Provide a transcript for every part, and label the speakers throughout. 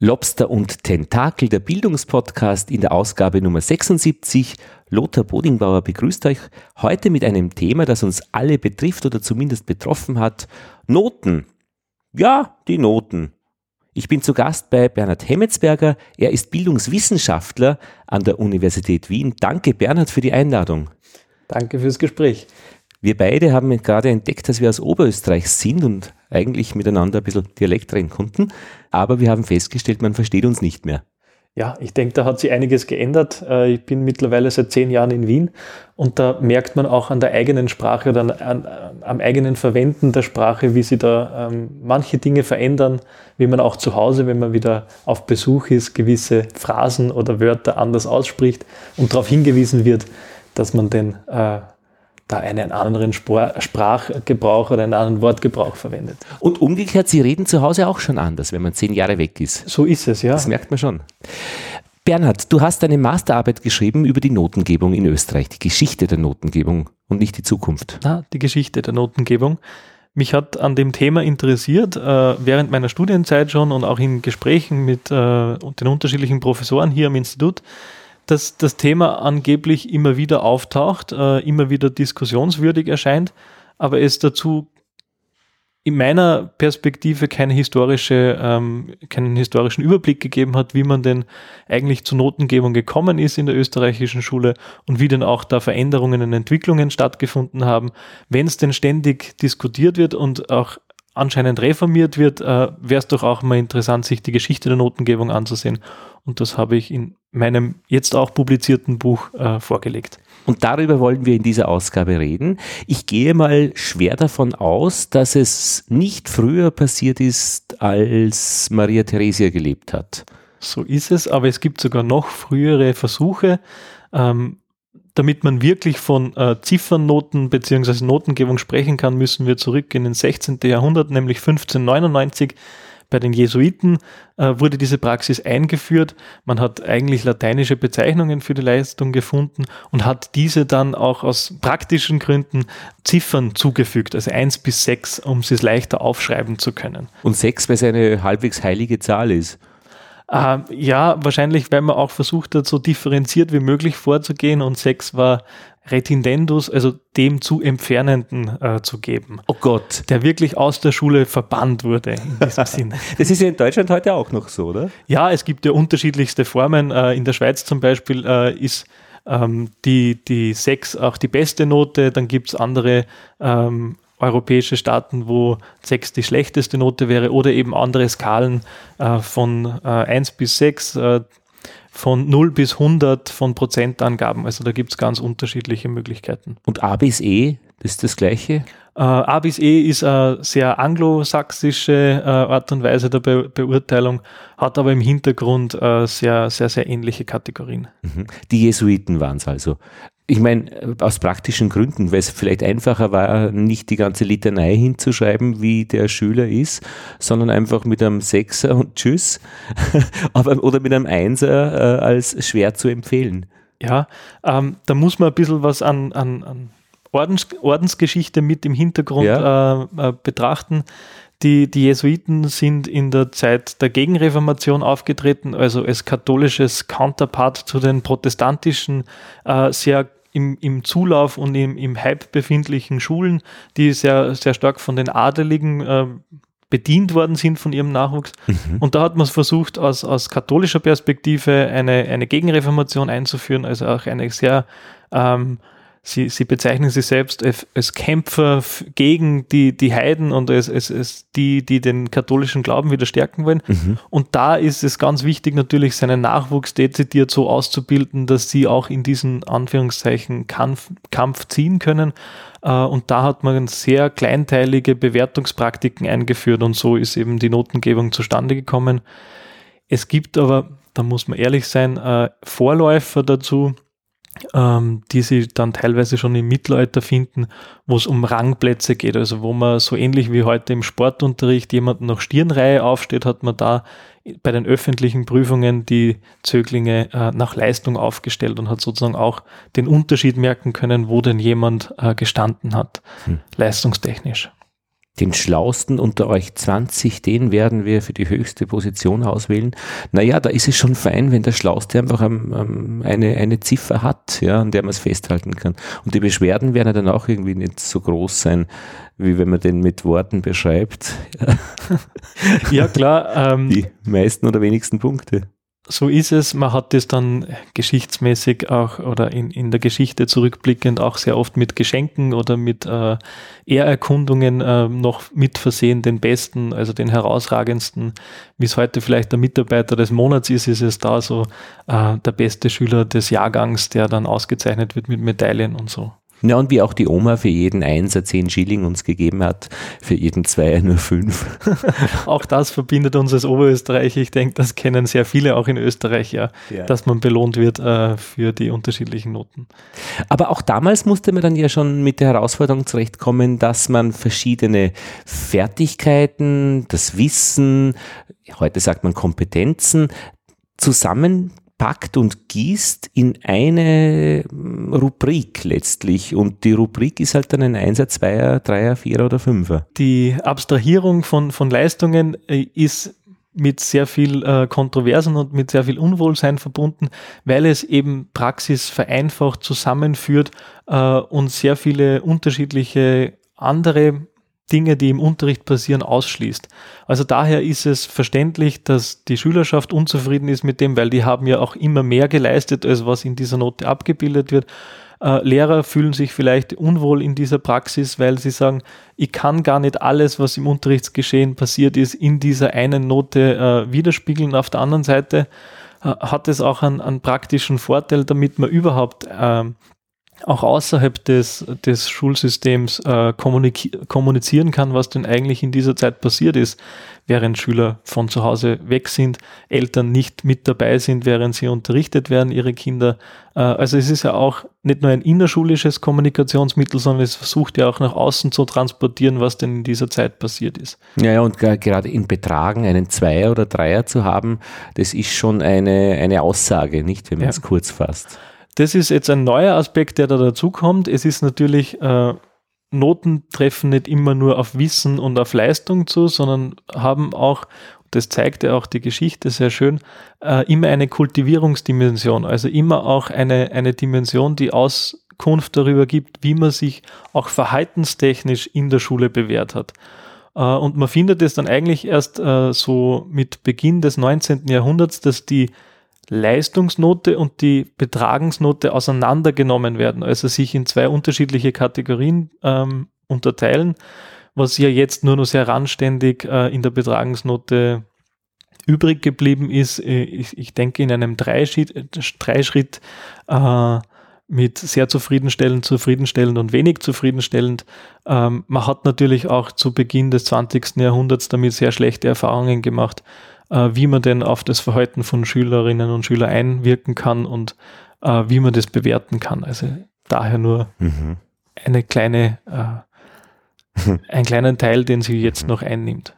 Speaker 1: Lobster und Tentakel, der Bildungspodcast in der Ausgabe Nummer 76. Lothar Bodingbauer begrüßt euch heute mit einem Thema, das uns alle betrifft oder zumindest betroffen hat. Noten. Ja, die Noten. Ich bin zu Gast bei Bernhard Hemmetsberger. Er ist Bildungswissenschaftler an der Universität Wien. Danke, Bernhard, für die Einladung.
Speaker 2: Danke fürs Gespräch.
Speaker 1: Wir beide haben gerade entdeckt, dass wir aus Oberösterreich sind und eigentlich miteinander ein bisschen Dialekt reden konnten, aber wir haben festgestellt, man versteht uns nicht mehr.
Speaker 2: Ja, ich denke, da hat sich einiges geändert. Äh, ich bin mittlerweile seit zehn Jahren in Wien und da merkt man auch an der eigenen Sprache oder an, an, am eigenen Verwenden der Sprache, wie sie da ähm, manche Dinge verändern, wie man auch zu Hause, wenn man wieder auf Besuch ist, gewisse Phrasen oder Wörter anders ausspricht und darauf hingewiesen wird, dass man den äh, da einen anderen Sprachgebrauch oder einen anderen Wortgebrauch verwendet.
Speaker 1: Und umgekehrt, Sie reden zu Hause auch schon anders, wenn man zehn Jahre weg ist.
Speaker 2: So ist es, ja.
Speaker 1: Das merkt man schon. Bernhard, du hast eine Masterarbeit geschrieben über die Notengebung in Österreich, die Geschichte der Notengebung und nicht die Zukunft.
Speaker 2: Na, die Geschichte der Notengebung. Mich hat an dem Thema interessiert, äh, während meiner Studienzeit schon und auch in Gesprächen mit äh, den unterschiedlichen Professoren hier am Institut, dass das Thema angeblich immer wieder auftaucht, äh, immer wieder diskussionswürdig erscheint, aber es dazu in meiner Perspektive keine historische, ähm, keinen historischen Überblick gegeben hat, wie man denn eigentlich zur Notengebung gekommen ist in der österreichischen Schule und wie denn auch da Veränderungen und Entwicklungen stattgefunden haben. Wenn es denn ständig diskutiert wird und auch anscheinend reformiert wird, äh, wäre es doch auch mal interessant, sich die Geschichte der Notengebung anzusehen. Und das habe ich in meinem jetzt auch publizierten Buch äh, vorgelegt.
Speaker 1: Und darüber wollen wir in dieser Ausgabe reden. Ich gehe mal schwer davon aus, dass es nicht früher passiert ist, als Maria Theresia gelebt hat.
Speaker 2: So ist es, aber es gibt sogar noch frühere Versuche. Ähm, damit man wirklich von äh, Ziffernnoten bzw. Notengebung sprechen kann, müssen wir zurück in den 16. Jahrhundert, nämlich 1599 bei den Jesuiten äh, wurde diese Praxis eingeführt. Man hat eigentlich lateinische Bezeichnungen für die Leistung gefunden und hat diese dann auch aus praktischen Gründen Ziffern zugefügt, also eins bis sechs, um sie leichter aufschreiben zu können.
Speaker 1: Und sechs, weil es eine halbwegs heilige Zahl ist.
Speaker 2: Äh, ja, wahrscheinlich, weil man auch versucht hat, so differenziert wie möglich vorzugehen und sechs war Retindendus, also dem zu Entfernenden äh, zu geben.
Speaker 1: Oh Gott.
Speaker 2: Der wirklich aus der Schule verbannt wurde in diesem Sinne.
Speaker 1: Das ist ja in Deutschland heute auch noch so, oder?
Speaker 2: Ja, es gibt ja unterschiedlichste Formen. Äh, in der Schweiz zum Beispiel äh, ist ähm, die, die 6 auch die beste Note. Dann gibt es andere ähm, europäische Staaten, wo 6 die schlechteste Note wäre oder eben andere Skalen äh, von äh, 1 bis 6, äh, von 0 bis 100 von Prozentangaben. Also da gibt es ganz unterschiedliche Möglichkeiten.
Speaker 1: Und A bis E, das ist das gleiche?
Speaker 2: Äh, A bis E ist eine sehr anglosächsische äh, Art und Weise der Be Beurteilung, hat aber im Hintergrund äh, sehr, sehr, sehr ähnliche Kategorien.
Speaker 1: Mhm. Die Jesuiten waren es also ich meine, aus praktischen Gründen, weil es vielleicht einfacher war, nicht die ganze Litanei hinzuschreiben, wie der Schüler ist, sondern einfach mit einem Sechser und Tschüss Aber, oder mit einem Einser äh, als schwer zu empfehlen.
Speaker 2: Ja, ähm, da muss man ein bisschen was an, an, an Ordens, Ordensgeschichte mit im Hintergrund ja. äh, äh, betrachten. Die, die Jesuiten sind in der Zeit der Gegenreformation aufgetreten, also als katholisches Counterpart zu den protestantischen, äh, sehr im, im Zulauf und im, im Hype befindlichen Schulen, die sehr, sehr stark von den Adeligen äh, bedient worden sind von ihrem Nachwuchs. Mhm. Und da hat man es versucht, aus, aus katholischer Perspektive eine, eine Gegenreformation einzuführen, also auch eine sehr ähm, Sie, sie bezeichnen sich selbst als, Kämpfer gegen die, die Heiden und als, als, als die, die den katholischen Glauben wieder stärken wollen. Mhm. Und da ist es ganz wichtig, natürlich seinen Nachwuchs dezidiert so auszubilden, dass sie auch in diesen Anführungszeichen Kampf, Kampf ziehen können. Äh, und da hat man sehr kleinteilige Bewertungspraktiken eingeführt und so ist eben die Notengebung zustande gekommen. Es gibt aber, da muss man ehrlich sein, äh, Vorläufer dazu ähm, die sie dann teilweise schon im Mittelalter finden, wo es um Rangplätze geht. Also wo man so ähnlich wie heute im Sportunterricht jemanden nach Stirnreihe aufsteht, hat man da bei den öffentlichen Prüfungen die Zöglinge äh, nach Leistung aufgestellt und hat sozusagen auch den Unterschied merken können, wo denn jemand äh, gestanden hat, hm. leistungstechnisch.
Speaker 1: Den Schlausten unter euch 20, den werden wir für die höchste Position auswählen. Naja, da ist es schon fein, wenn der Schlauste einfach um, um, eine, eine Ziffer hat, ja, an der man es festhalten kann. Und die Beschwerden werden dann auch irgendwie nicht so groß sein, wie wenn man den mit Worten beschreibt.
Speaker 2: ja, klar.
Speaker 1: Ähm, die meisten oder wenigsten Punkte
Speaker 2: so ist es. Man hat das dann geschichtsmäßig auch oder in, in der Geschichte zurückblickend auch sehr oft mit Geschenken oder mit äh, Ehrerkundungen äh, noch mit versehen. Den besten, also den herausragendsten, wie es heute vielleicht der Mitarbeiter des Monats ist, ist es da so äh, der beste Schüler des Jahrgangs, der dann ausgezeichnet wird mit Medaillen und so.
Speaker 1: Ja, und wie auch die Oma für jeden Einser 10 Schilling uns gegeben hat, für jeden Zweier nur fünf.
Speaker 2: auch das verbindet uns als Oberösterreich. Ich denke, das kennen sehr viele auch in Österreich, ja, ja. dass man belohnt wird äh, für die unterschiedlichen Noten.
Speaker 1: Aber auch damals musste man dann ja schon mit der Herausforderung zurechtkommen, dass man verschiedene Fertigkeiten, das Wissen, heute sagt man Kompetenzen, zusammen packt und gießt in eine hm, Rubrik letztlich. Und die Rubrik ist halt dann ein Einser, Zweier, Dreier, Vierer oder Fünfer.
Speaker 2: Die Abstrahierung von, von Leistungen äh, ist mit sehr viel äh, Kontroversen und mit sehr viel Unwohlsein verbunden, weil es eben Praxis vereinfacht zusammenführt äh, und sehr viele unterschiedliche andere Dinge, die im Unterricht passieren, ausschließt. Also daher ist es verständlich, dass die Schülerschaft unzufrieden ist mit dem, weil die haben ja auch immer mehr geleistet, als was in dieser Note abgebildet wird. Äh, Lehrer fühlen sich vielleicht unwohl in dieser Praxis, weil sie sagen, ich kann gar nicht alles, was im Unterrichtsgeschehen passiert ist, in dieser einen Note äh, widerspiegeln. Auf der anderen Seite äh, hat es auch einen, einen, praktischen Vorteil, damit man überhaupt ähm, auch außerhalb des, des Schulsystems äh, kommunizieren kann, was denn eigentlich in dieser Zeit passiert ist, während Schüler von zu Hause weg sind, Eltern nicht mit dabei sind, während sie unterrichtet werden, ihre Kinder. Äh, also es ist ja auch nicht nur ein innerschulisches Kommunikationsmittel, sondern es versucht ja auch nach außen zu transportieren, was denn in dieser Zeit passiert ist.
Speaker 1: Ja, ja und gerade in Betragen einen Zweier oder Dreier zu haben, das ist schon eine, eine Aussage, nicht, wenn man es kurz fasst.
Speaker 2: Das ist jetzt ein neuer Aspekt, der da dazukommt. Es ist natürlich, äh, Noten treffen nicht immer nur auf Wissen und auf Leistung zu, sondern haben auch, das zeigt ja auch die Geschichte sehr schön, äh, immer eine Kultivierungsdimension, also immer auch eine, eine Dimension, die Auskunft darüber gibt, wie man sich auch verhaltenstechnisch in der Schule bewährt hat. Äh, und man findet es dann eigentlich erst äh, so mit Beginn des 19. Jahrhunderts, dass die Leistungsnote und die Betragensnote auseinandergenommen werden, also sich in zwei unterschiedliche Kategorien ähm, unterteilen, was ja jetzt nur noch sehr randständig äh, in der Betragensnote übrig geblieben ist. Äh, ich, ich denke in einem Dreischritt, äh, mit sehr zufriedenstellend, zufriedenstellend und wenig zufriedenstellend. Ähm, man hat natürlich auch zu Beginn des 20. Jahrhunderts damit sehr schlechte Erfahrungen gemacht äh, wie man denn auf das Verhalten von Schülerinnen und Schülern einwirken kann und äh, wie man das bewerten kann. Also daher nur mhm. eine kleine, äh, ein kleinen Teil, den sie jetzt noch einnimmt.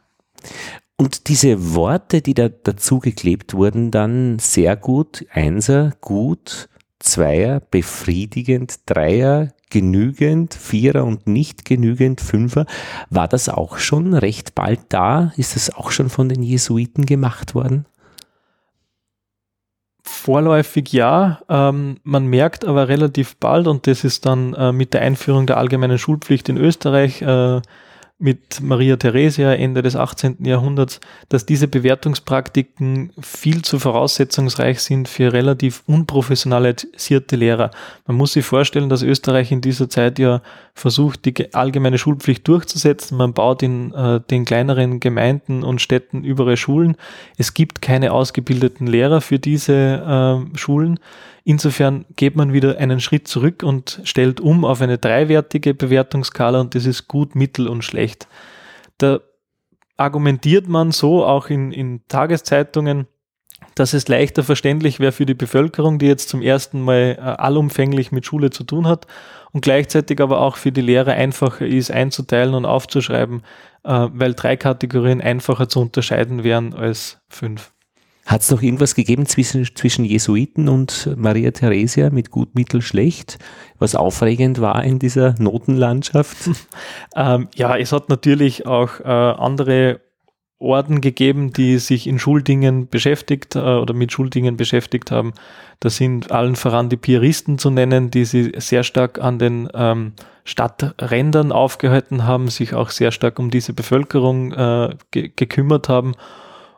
Speaker 1: Und diese Worte, die da dazu geklebt wurden, dann sehr gut, Einser, gut, Zweier, befriedigend, Dreier, genügend, Vierer und nicht genügend, Fünfer. War das auch schon recht bald da? Ist das auch schon von den Jesuiten gemacht worden?
Speaker 2: Vorläufig ja. Ähm, man merkt aber relativ bald, und das ist dann äh, mit der Einführung der allgemeinen Schulpflicht in Österreich äh, mit Maria Theresia Ende des 18. Jahrhunderts, dass diese Bewertungspraktiken viel zu voraussetzungsreich sind für relativ unprofessionalisierte Lehrer. Man muss sich vorstellen, dass Österreich in dieser Zeit ja versucht, die allgemeine Schulpflicht durchzusetzen. Man baut in äh, den kleineren Gemeinden und Städten überall Schulen. Es gibt keine ausgebildeten Lehrer für diese äh, Schulen. Insofern geht man wieder einen Schritt zurück und stellt um auf eine dreiwertige Bewertungsskala und das ist gut, mittel und schlecht. Da argumentiert man so auch in, in Tageszeitungen, dass es leichter verständlich wäre für die Bevölkerung, die jetzt zum ersten Mal äh, allumfänglich mit Schule zu tun hat und gleichzeitig aber auch für die Lehrer einfacher ist einzuteilen und aufzuschreiben, äh, weil drei Kategorien einfacher zu unterscheiden wären als fünf.
Speaker 1: Hat es noch irgendwas gegeben zwischen, zwischen Jesuiten und Maria Theresia mit gut, mittel, schlecht, was aufregend war in dieser Notenlandschaft?
Speaker 2: ähm, ja, es hat natürlich auch äh, andere Orden gegeben, die sich in Schuldingen beschäftigt äh, oder mit Schuldingen beschäftigt haben. Da sind allen voran die Piaristen zu nennen, die sich sehr stark an den ähm, Stadträndern aufgehalten haben, sich auch sehr stark um diese Bevölkerung äh, ge gekümmert haben.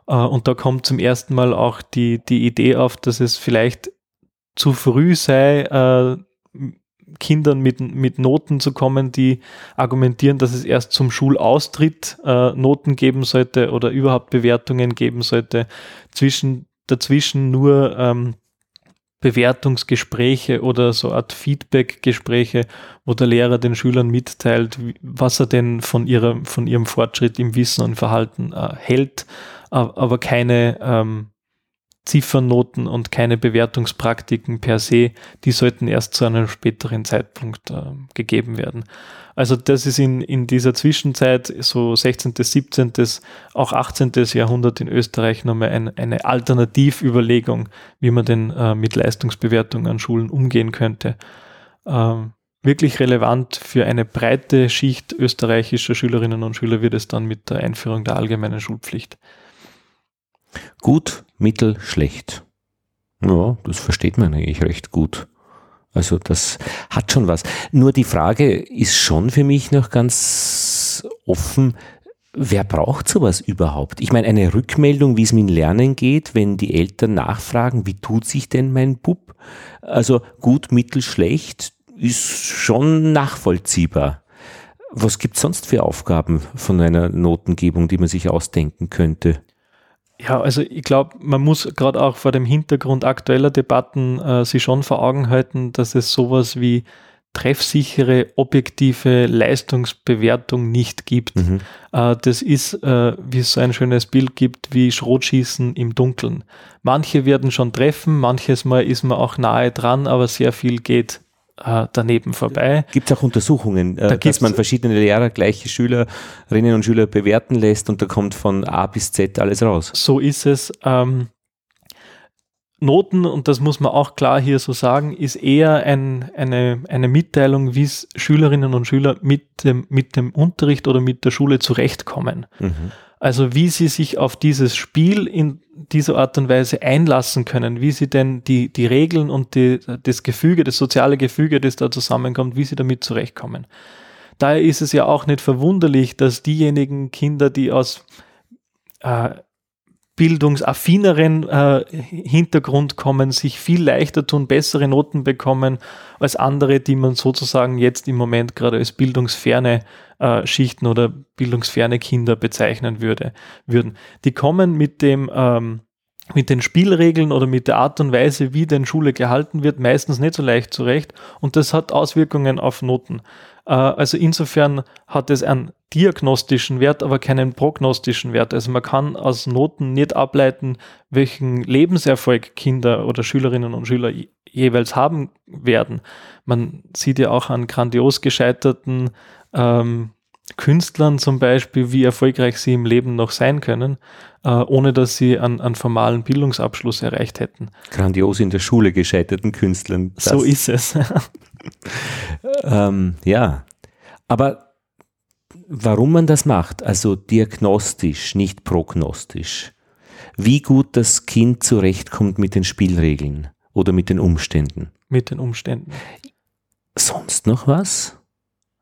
Speaker 2: Äh, und da kommt zum ersten Mal auch die, die Idee auf, dass es vielleicht zu früh sei, äh, Kindern mit, mit Noten zu kommen, die argumentieren, dass es erst zum Schulaustritt äh, Noten geben sollte oder überhaupt Bewertungen geben sollte. Zwischen, dazwischen nur ähm, Bewertungsgespräche oder so Art Feedbackgespräche, wo der Lehrer den Schülern mitteilt, was er denn von, ihrer, von ihrem Fortschritt im Wissen und Verhalten äh, hält, aber keine ähm, Ziffernnoten und keine Bewertungspraktiken per se, die sollten erst zu einem späteren Zeitpunkt äh, gegeben werden. Also das ist in, in dieser Zwischenzeit, so 16., 17., auch 18. Jahrhundert in Österreich nochmal ein, eine Alternativüberlegung, wie man denn äh, mit Leistungsbewertung an Schulen umgehen könnte. Ähm, wirklich relevant für eine breite Schicht österreichischer Schülerinnen und Schüler wird es dann mit der Einführung der allgemeinen Schulpflicht.
Speaker 1: Gut, mittel, schlecht. Ja, das versteht man eigentlich recht gut. Also das hat schon was. Nur die Frage ist schon für mich noch ganz offen, wer braucht sowas überhaupt? Ich meine, eine Rückmeldung, wie es mit dem Lernen geht, wenn die Eltern nachfragen, wie tut sich denn mein Bub? Also gut, mittel, schlecht ist schon nachvollziehbar. Was gibt sonst für Aufgaben von einer Notengebung, die man sich ausdenken könnte?
Speaker 2: Ja, also ich glaube, man muss gerade auch vor dem Hintergrund aktueller Debatten äh, sich schon vor Augen halten, dass es sowas wie treffsichere, objektive Leistungsbewertung nicht gibt. Mhm. Äh, das ist, äh, wie es so ein schönes Bild gibt, wie Schrotschießen im Dunkeln. Manche werden schon treffen, manches Mal ist man auch nahe dran, aber sehr viel geht äh, daneben vorbei.
Speaker 1: Gibt es auch Untersuchungen, äh, da dass man verschiedene Lehrer gleiche Schülerinnen und Schüler bewerten lässt und da kommt von A bis Z alles raus?
Speaker 2: So ist es. Ähm, Noten, und das muss man auch klar hier so sagen, ist eher ein, eine, eine Mitteilung, wie es Schülerinnen und Schüler mit dem, mit dem Unterricht oder mit der Schule zurechtkommen. Mhm. Also wie sie sich auf dieses Spiel in dieser Art und Weise einlassen können, wie sie denn die, die Regeln und die, das Gefüge, das soziale Gefüge, das da zusammenkommt, wie sie damit zurechtkommen. Daher ist es ja auch nicht verwunderlich, dass diejenigen Kinder, die aus äh, bildungsaffineren äh, Hintergrund kommen, sich viel leichter tun, bessere Noten bekommen als andere, die man sozusagen jetzt im Moment gerade als bildungsferne äh, Schichten oder bildungsferne Kinder bezeichnen würde, würden. Die kommen mit dem ähm, mit den Spielregeln oder mit der Art und Weise, wie denn Schule gehalten wird, meistens nicht so leicht zurecht und das hat Auswirkungen auf Noten. Äh, also insofern hat es einen diagnostischen Wert, aber keinen prognostischen Wert. Also man kann aus Noten nicht ableiten, welchen Lebenserfolg Kinder oder Schülerinnen und Schüler jeweils haben werden. Man sieht ja auch an grandios gescheiterten ähm, Künstlern zum Beispiel, wie erfolgreich sie im Leben noch sein können, äh, ohne dass sie einen, einen, formalen Bildungsabschluss erreicht hätten.
Speaker 1: Grandios in der Schule gescheiterten Künstlern.
Speaker 2: So ist es.
Speaker 1: ähm, ja, aber warum man das macht, also diagnostisch, nicht prognostisch, wie gut das Kind zurechtkommt mit den Spielregeln oder mit den Umständen.
Speaker 2: Mit den Umständen.
Speaker 1: Sonst noch was?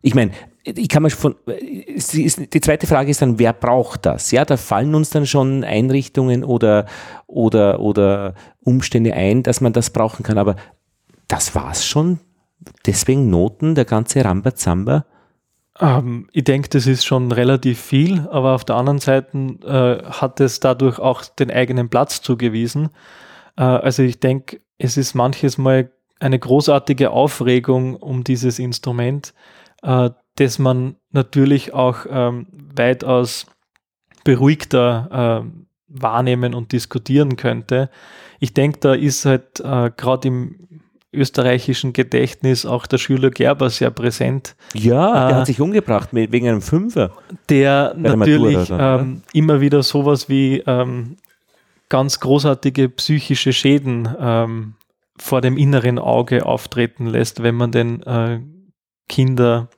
Speaker 1: Ich meine, ich kann mir von, die zweite Frage ist dann, wer braucht das? Ja, da fallen uns dann schon Einrichtungen oder, oder, oder Umstände ein, dass man das brauchen kann, aber das war's schon. Deswegen Noten, der ganze Rambazamba.
Speaker 2: Ähm, ich denke, das ist schon relativ viel, aber auf der anderen Seite äh, hat es dadurch auch den eigenen Platz zugewiesen. Äh, also ich denke, es ist manches Mal eine großartige Aufregung um dieses Instrument, äh, das man natürlich auch ähm, weitaus beruhigter äh, wahrnehmen und diskutieren könnte. Ich denke, da ist halt äh, gerade im österreichischen Gedächtnis auch der Schüler Gerber sehr präsent.
Speaker 1: Ja, der äh, hat sich umgebracht mit, wegen einem Fünfer.
Speaker 2: Der natürlich der ähm, immer wieder sowas wie ähm, ganz großartige psychische Schäden ähm, vor dem inneren Auge auftreten lässt, wenn man den äh, Kinder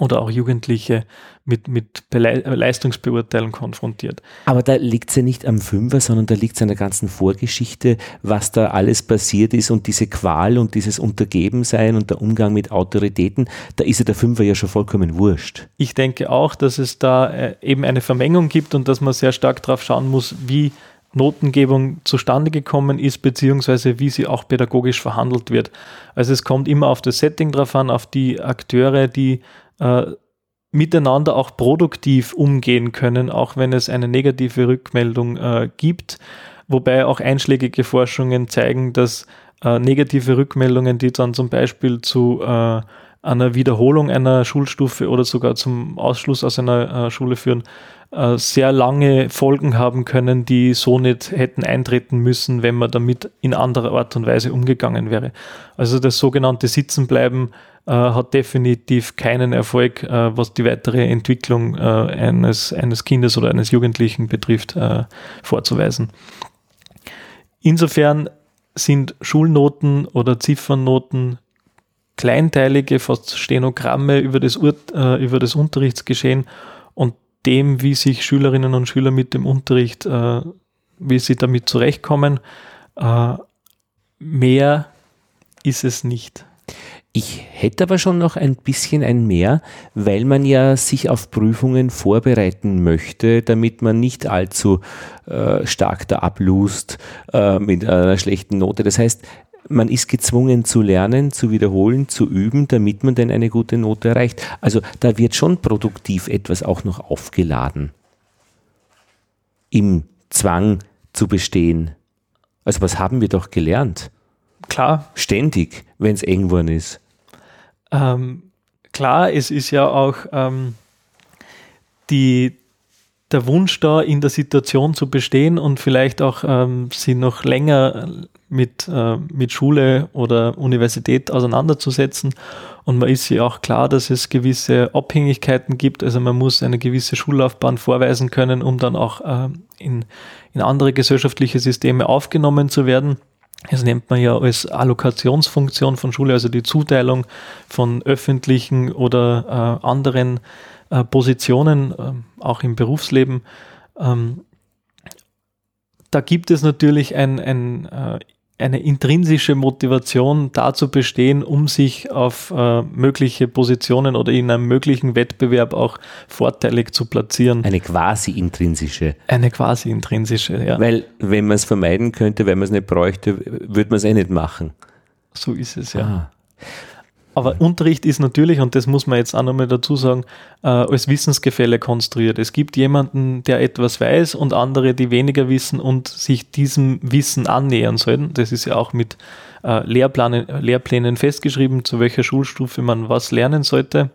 Speaker 2: oder auch Jugendliche mit, mit Leistungsbeurteilung konfrontiert.
Speaker 1: Aber da liegt es ja nicht am Fünfer, sondern da liegt es an der ganzen Vorgeschichte, was da alles passiert ist und diese Qual und dieses Untergebensein und der Umgang mit Autoritäten, da ist ja der Fünfer ja schon vollkommen wurscht.
Speaker 2: Ich denke auch, dass es da äh, eben eine Vermengung gibt und dass man sehr stark darauf schauen muss, wie Notengebung zustande gekommen ist, beziehungsweise wie sie auch pädagogisch verhandelt wird. Also es kommt immer auf das Setting drauf an, auf die Akteure, die äh, miteinander auch produktiv umgehen können, auch wenn es eine negative Rückmeldung äh, gibt. Wobei auch einschlägige Forschungen zeigen, dass äh, negative Rückmeldungen, die dann zum Beispiel zu äh, einer Wiederholung einer Schulstufe oder sogar zum Ausschluss aus einer äh, Schule führen, äh, sehr lange Folgen haben können, die so nicht hätten eintreten müssen, wenn man damit in anderer Art und Weise umgegangen wäre. Also das sogenannte Sitzenbleiben äh, hat definitiv keinen Erfolg, äh, was die weitere Entwicklung äh, eines, eines Kindes oder eines Jugendlichen betrifft, äh, vorzuweisen. Insofern sind Schulnoten oder Ziffernnoten kleinteilige, fast Stenogramme über das, Ur äh, über das Unterrichtsgeschehen und dem, wie sich Schülerinnen und Schüler mit dem Unterricht, wie sie damit zurechtkommen. Mehr ist es nicht.
Speaker 1: Ich hätte aber schon noch ein bisschen ein Mehr, weil man ja sich auf Prüfungen vorbereiten möchte, damit man nicht allzu äh, stark da ablust äh, mit einer schlechten Note. Das heißt, man ist gezwungen zu lernen, zu wiederholen, zu üben, damit man denn eine gute Note erreicht. Also da wird schon produktiv etwas auch noch aufgeladen. Im Zwang zu bestehen. Also was haben wir doch gelernt?
Speaker 2: Klar.
Speaker 1: Ständig, wenn es eng worden ist.
Speaker 2: Ähm, klar, es ist ja auch ähm, die, der Wunsch da, in der Situation zu bestehen und vielleicht auch ähm, sie noch länger mit, äh, mit Schule oder Universität auseinanderzusetzen. Und man ist ja auch klar, dass es gewisse Abhängigkeiten gibt. Also man muss eine gewisse Schullaufbahn vorweisen können, um dann auch äh, in, in andere gesellschaftliche Systeme aufgenommen zu werden. Das nennt man ja als Allokationsfunktion von Schule, also die Zuteilung von öffentlichen oder äh, anderen äh, Positionen, äh, auch im Berufsleben. Ähm, da gibt es natürlich ein, ein äh, eine intrinsische Motivation dazu bestehen, um sich auf äh, mögliche Positionen oder in einem möglichen Wettbewerb auch vorteilig zu platzieren.
Speaker 1: Eine quasi intrinsische.
Speaker 2: Eine quasi intrinsische, ja.
Speaker 1: Weil, wenn man es vermeiden könnte, wenn man es nicht bräuchte, würde man es eh nicht machen.
Speaker 2: So ist es, ja. Ah. Aber Unterricht ist natürlich, und das muss man jetzt auch nochmal dazu sagen, äh, als Wissensgefälle konstruiert. Es gibt jemanden, der etwas weiß und andere, die weniger wissen und sich diesem Wissen annähern sollten. Das ist ja auch mit äh, Lehrplänen, Lehrplänen festgeschrieben, zu welcher Schulstufe man was lernen sollte.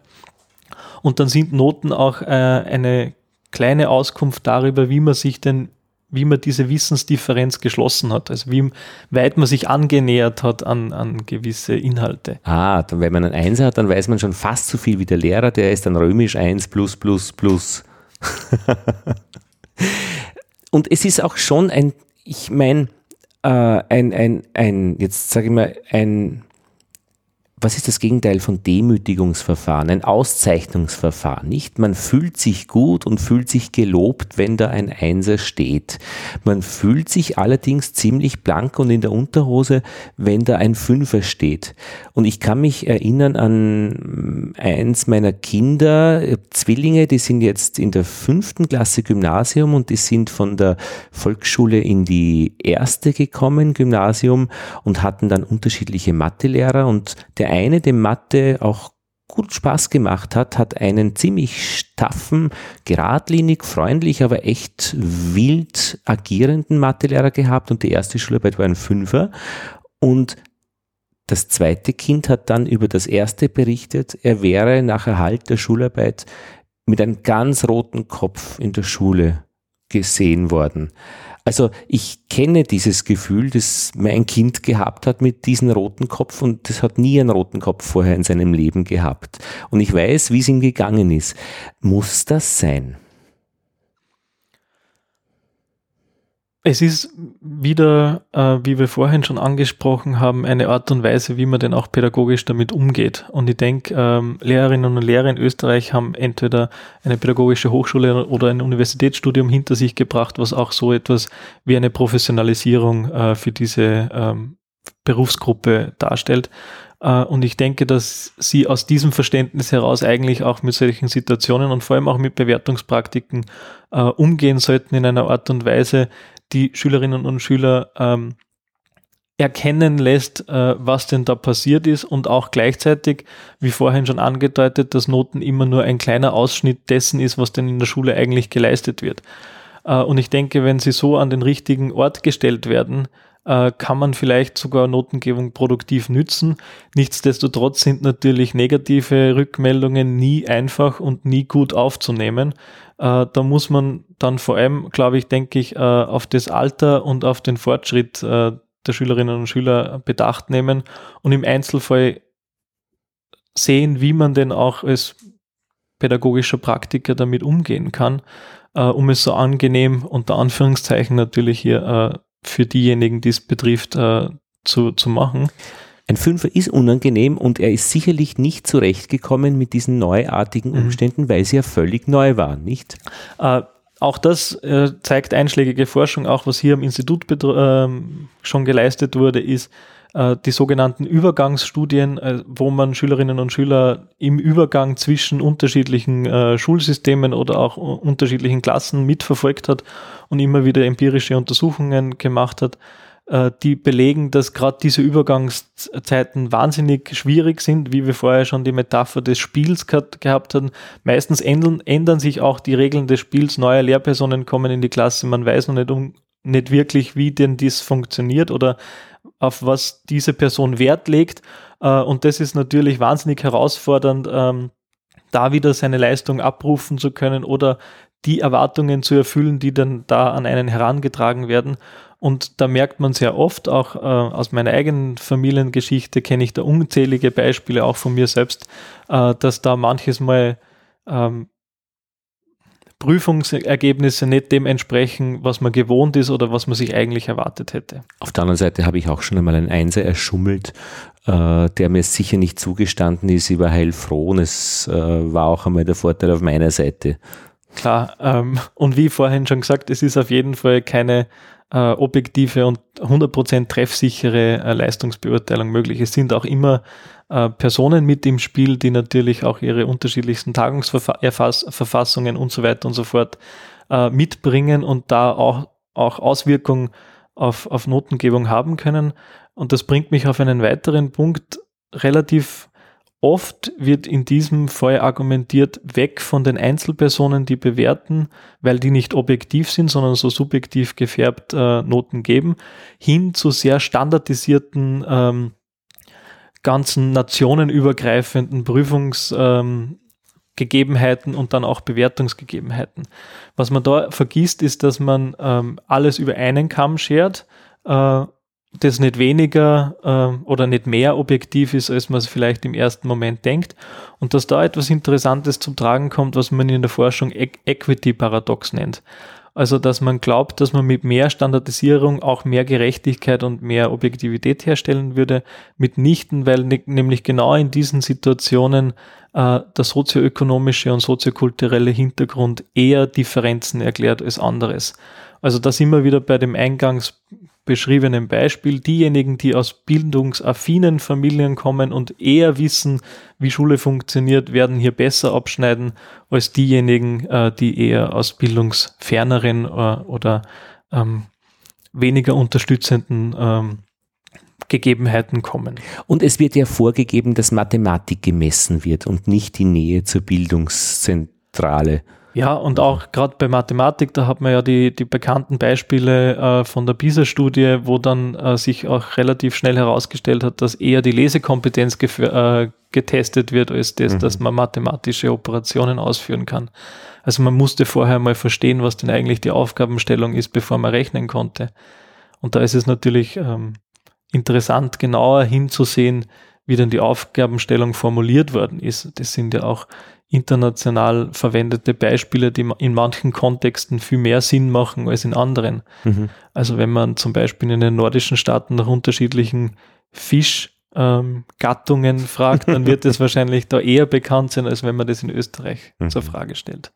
Speaker 2: Und dann sind Noten auch äh, eine kleine Auskunft darüber, wie man sich denn wie man diese Wissensdifferenz geschlossen hat, also wie weit man sich angenähert hat an, an gewisse Inhalte.
Speaker 1: Ah, dann, wenn man einen Einser hat, dann weiß man schon fast so viel wie der Lehrer, der ist dann römisch 1 plus plus plus. Und es ist auch schon ein, ich meine, äh, ein, ein, ein, jetzt sage ich mal, ein was ist das Gegenteil von Demütigungsverfahren? Ein Auszeichnungsverfahren, nicht? Man fühlt sich gut und fühlt sich gelobt, wenn da ein Einser steht. Man fühlt sich allerdings ziemlich blank und in der Unterhose, wenn da ein Fünfer steht. Und ich kann mich erinnern an eins meiner Kinder, Zwillinge, die sind jetzt in der fünften Klasse Gymnasium und die sind von der Volksschule in die erste gekommen, Gymnasium, und hatten dann unterschiedliche Mathelehrer und der der eine, dem Mathe auch gut Spaß gemacht hat, hat einen ziemlich staffen, geradlinig, freundlich, aber echt wild agierenden Mathelehrer gehabt und die erste Schularbeit war ein Fünfer und das zweite Kind hat dann über das erste berichtet, er wäre nach Erhalt der Schularbeit mit einem ganz roten Kopf in der Schule gesehen worden. Also ich kenne dieses Gefühl, das mein Kind gehabt hat mit diesem roten Kopf und das hat nie einen roten Kopf vorher in seinem Leben gehabt. Und ich weiß, wie es ihm gegangen ist. Muss das sein?
Speaker 2: Es ist wieder, äh, wie wir vorhin schon angesprochen haben, eine Art und Weise, wie man denn auch pädagogisch damit umgeht. Und ich denke, ähm, Lehrerinnen und Lehrer in Österreich haben entweder eine pädagogische Hochschule oder ein Universitätsstudium hinter sich gebracht, was auch so etwas wie eine Professionalisierung äh, für diese ähm, Berufsgruppe darstellt. Äh, und ich denke, dass sie aus diesem Verständnis heraus eigentlich auch mit solchen Situationen und vor allem auch mit Bewertungspraktiken äh, umgehen sollten in einer Art und Weise, die Schülerinnen und Schüler ähm, erkennen lässt, äh, was denn da passiert ist und auch gleichzeitig, wie vorhin schon angedeutet, dass Noten immer nur ein kleiner Ausschnitt dessen ist, was denn in der Schule eigentlich geleistet wird. Äh, und ich denke, wenn sie so an den richtigen Ort gestellt werden, äh, kann man vielleicht sogar Notengebung produktiv nützen. Nichtsdestotrotz sind natürlich negative Rückmeldungen nie einfach und nie gut aufzunehmen. Äh, da muss man dann vor allem, glaube ich, denke ich, äh, auf das Alter und auf den Fortschritt äh, der Schülerinnen und Schüler Bedacht nehmen und im Einzelfall sehen, wie man denn auch als pädagogischer Praktiker damit umgehen kann, äh, um es so angenehm unter Anführungszeichen natürlich hier äh, für diejenigen, die es betrifft, äh, zu, zu machen.
Speaker 1: Ein Fünfer ist unangenehm und er ist sicherlich nicht zurechtgekommen mit diesen neuartigen mhm. Umständen, mhm. weil sie ja völlig neu waren, nicht?
Speaker 2: Äh, auch das äh, zeigt einschlägige Forschung, auch was hier am Institut äh, schon geleistet wurde, ist äh, die sogenannten Übergangsstudien, äh, wo man Schülerinnen und Schüler im Übergang zwischen unterschiedlichen äh, Schulsystemen oder auch unterschiedlichen Klassen mitverfolgt hat und immer wieder empirische Untersuchungen gemacht hat äh, die belegen, dass gerade diese Übergangszeiten wahnsinnig schwierig sind, wie wir vorher schon die Metapher des Spiels gehabt, haben. Meistens ändern, ändern sich auch die Regeln des Spiels, neue Lehrpersonen kommen in die Klasse, man weiß noch nicht, um, nicht wirklich, wie denn dies funktioniert oder auf was diese Person Wert legt. Äh, und das ist natürlich wahnsinnig herausfordernd, ähm, da wieder seine Leistung abrufen zu können oder die Erwartungen zu erfüllen, die dann da an einen herangetragen werden. Und da merkt man sehr oft, auch äh, aus meiner eigenen Familiengeschichte kenne ich da unzählige Beispiele, auch von mir selbst, äh, dass da manches Mal ähm, Prüfungsergebnisse nicht dem entsprechen, was man gewohnt ist oder was man sich eigentlich erwartet hätte.
Speaker 1: Auf der anderen Seite habe ich auch schon einmal einen Einser erschummelt, äh, der mir sicher nicht zugestanden ist. Ich war heilfroh und es äh, war auch einmal der Vorteil auf meiner Seite.
Speaker 2: Klar, ähm, und wie vorhin schon gesagt, es ist auf jeden Fall keine äh, objektive und 100% treffsichere äh, Leistungsbeurteilung möglich. Es sind auch immer äh, Personen mit im Spiel, die natürlich auch ihre unterschiedlichsten Tagungsverfassungen und so weiter und so fort äh, mitbringen und da auch, auch Auswirkungen auf, auf Notengebung haben können. Und das bringt mich auf einen weiteren Punkt relativ Oft wird in diesem Fall argumentiert, weg von den Einzelpersonen, die bewerten, weil die nicht objektiv sind, sondern so subjektiv gefärbt äh, Noten geben, hin zu sehr standardisierten, ähm, ganzen nationenübergreifenden Prüfungsgegebenheiten ähm, und dann auch Bewertungsgegebenheiten. Was man da vergisst, ist, dass man ähm, alles über einen Kamm schert. Äh, das nicht weniger äh, oder nicht mehr objektiv ist, als man es vielleicht im ersten Moment denkt. Und dass da etwas Interessantes zum Tragen kommt, was man in der Forschung e Equity-Paradox nennt. Also, dass man glaubt, dass man mit mehr Standardisierung auch mehr Gerechtigkeit und mehr Objektivität herstellen würde, mitnichten, weil nämlich genau in diesen Situationen äh, der sozioökonomische und soziokulturelle Hintergrund eher Differenzen erklärt als anderes. Also da sind wir wieder bei dem eingangs beschriebenen Beispiel, diejenigen, die aus bildungsaffinen Familien kommen und eher wissen, wie Schule funktioniert, werden hier besser abschneiden als diejenigen, äh, die eher aus bildungsferneren äh, oder ähm, weniger unterstützenden ähm, Gegebenheiten kommen.
Speaker 1: Und es wird ja vorgegeben, dass Mathematik gemessen wird und nicht die Nähe zur Bildungszentrale.
Speaker 2: Ja, und auch gerade bei Mathematik, da hat man ja die, die bekannten Beispiele äh, von der PISA-Studie, wo dann äh, sich auch relativ schnell herausgestellt hat, dass eher die Lesekompetenz äh, getestet wird, als das, mhm. dass man mathematische Operationen ausführen kann. Also man musste vorher mal verstehen, was denn eigentlich die Aufgabenstellung ist, bevor man rechnen konnte. Und da ist es natürlich ähm, interessant, genauer hinzusehen, wie denn die Aufgabenstellung formuliert worden ist. Das sind ja auch international verwendete Beispiele, die in manchen Kontexten viel mehr Sinn machen als in anderen. Mhm. Also wenn man zum Beispiel in den nordischen Staaten nach unterschiedlichen Fischgattungen ähm, fragt, dann wird es wahrscheinlich da eher bekannt sein, als wenn man das in Österreich mhm. zur Frage stellt.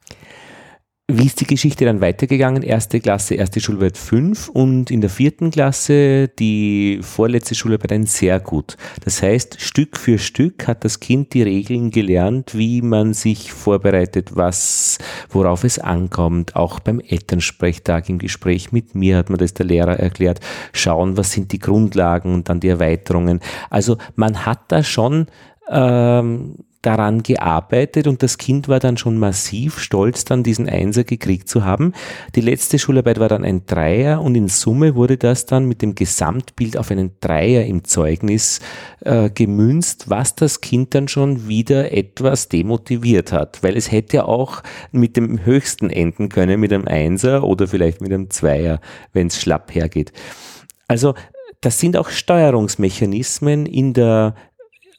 Speaker 1: Wie ist die Geschichte dann weitergegangen? Erste Klasse, erste Schularbeit 5 und in der vierten Klasse die vorletzte Schularbeit ein sehr gut. Das heißt, Stück für Stück hat das Kind die Regeln gelernt, wie man sich vorbereitet, was, worauf es ankommt. Auch beim Elternsprechtag im Gespräch mit mir hat man das der Lehrer erklärt. Schauen, was sind die Grundlagen und dann die Erweiterungen. Also man hat da schon ähm, daran gearbeitet und das Kind war dann schon massiv stolz, dann diesen Einser gekriegt zu haben. Die letzte Schularbeit war dann ein Dreier und in Summe wurde das dann mit dem Gesamtbild auf einen Dreier im Zeugnis äh, gemünzt, was das Kind dann schon wieder etwas demotiviert hat, weil es hätte auch mit dem höchsten enden können, mit einem Einser oder vielleicht mit einem Zweier, wenn es schlapp hergeht. Also das sind auch Steuerungsmechanismen in der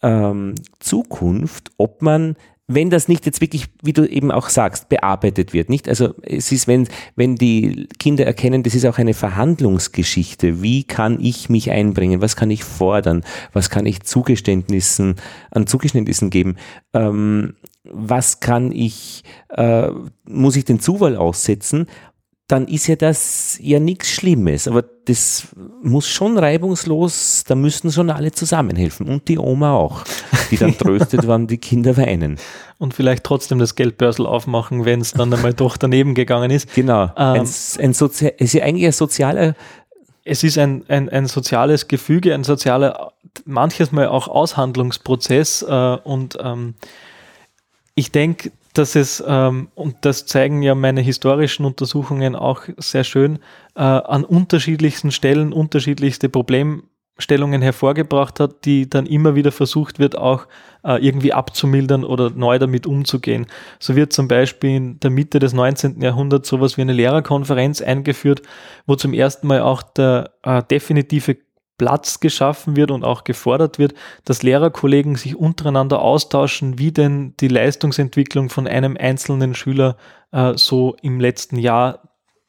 Speaker 1: ähm, Zukunft, ob man wenn das nicht jetzt wirklich, wie du eben auch sagst, bearbeitet wird, nicht? Also es ist, wenn, wenn die Kinder erkennen, das ist auch eine Verhandlungsgeschichte. Wie kann ich mich einbringen? Was kann ich fordern? Was kann ich Zugeständnissen, an Zugeständnissen geben? Ähm, was kann ich, äh, muss ich den Zufall aussetzen? Dann ist ja das ja nichts Schlimmes. Aber das muss schon reibungslos, da müssen schon alle zusammenhelfen und die Oma auch, die dann tröstet, wann die Kinder weinen.
Speaker 2: Und vielleicht trotzdem das Geldbörsel aufmachen, wenn es dann einmal doch daneben gegangen ist.
Speaker 1: Genau. Ähm, ein, ein es ist ja eigentlich ein sozialer.
Speaker 2: Es ist ein, ein, ein soziales Gefüge, ein sozialer, manches Mal auch Aushandlungsprozess äh, und ähm, ich denke, dass es, ähm, und das zeigen ja meine historischen Untersuchungen auch sehr schön, äh, an unterschiedlichsten Stellen unterschiedlichste Problemstellungen hervorgebracht hat, die dann immer wieder versucht wird, auch äh, irgendwie abzumildern oder neu damit umzugehen. So wird zum Beispiel in der Mitte des 19. Jahrhunderts sowas wie eine Lehrerkonferenz eingeführt, wo zum ersten Mal auch der äh, definitive Platz geschaffen wird und auch gefordert wird, dass Lehrerkollegen sich untereinander austauschen, wie denn die Leistungsentwicklung von einem einzelnen Schüler äh, so im letzten Jahr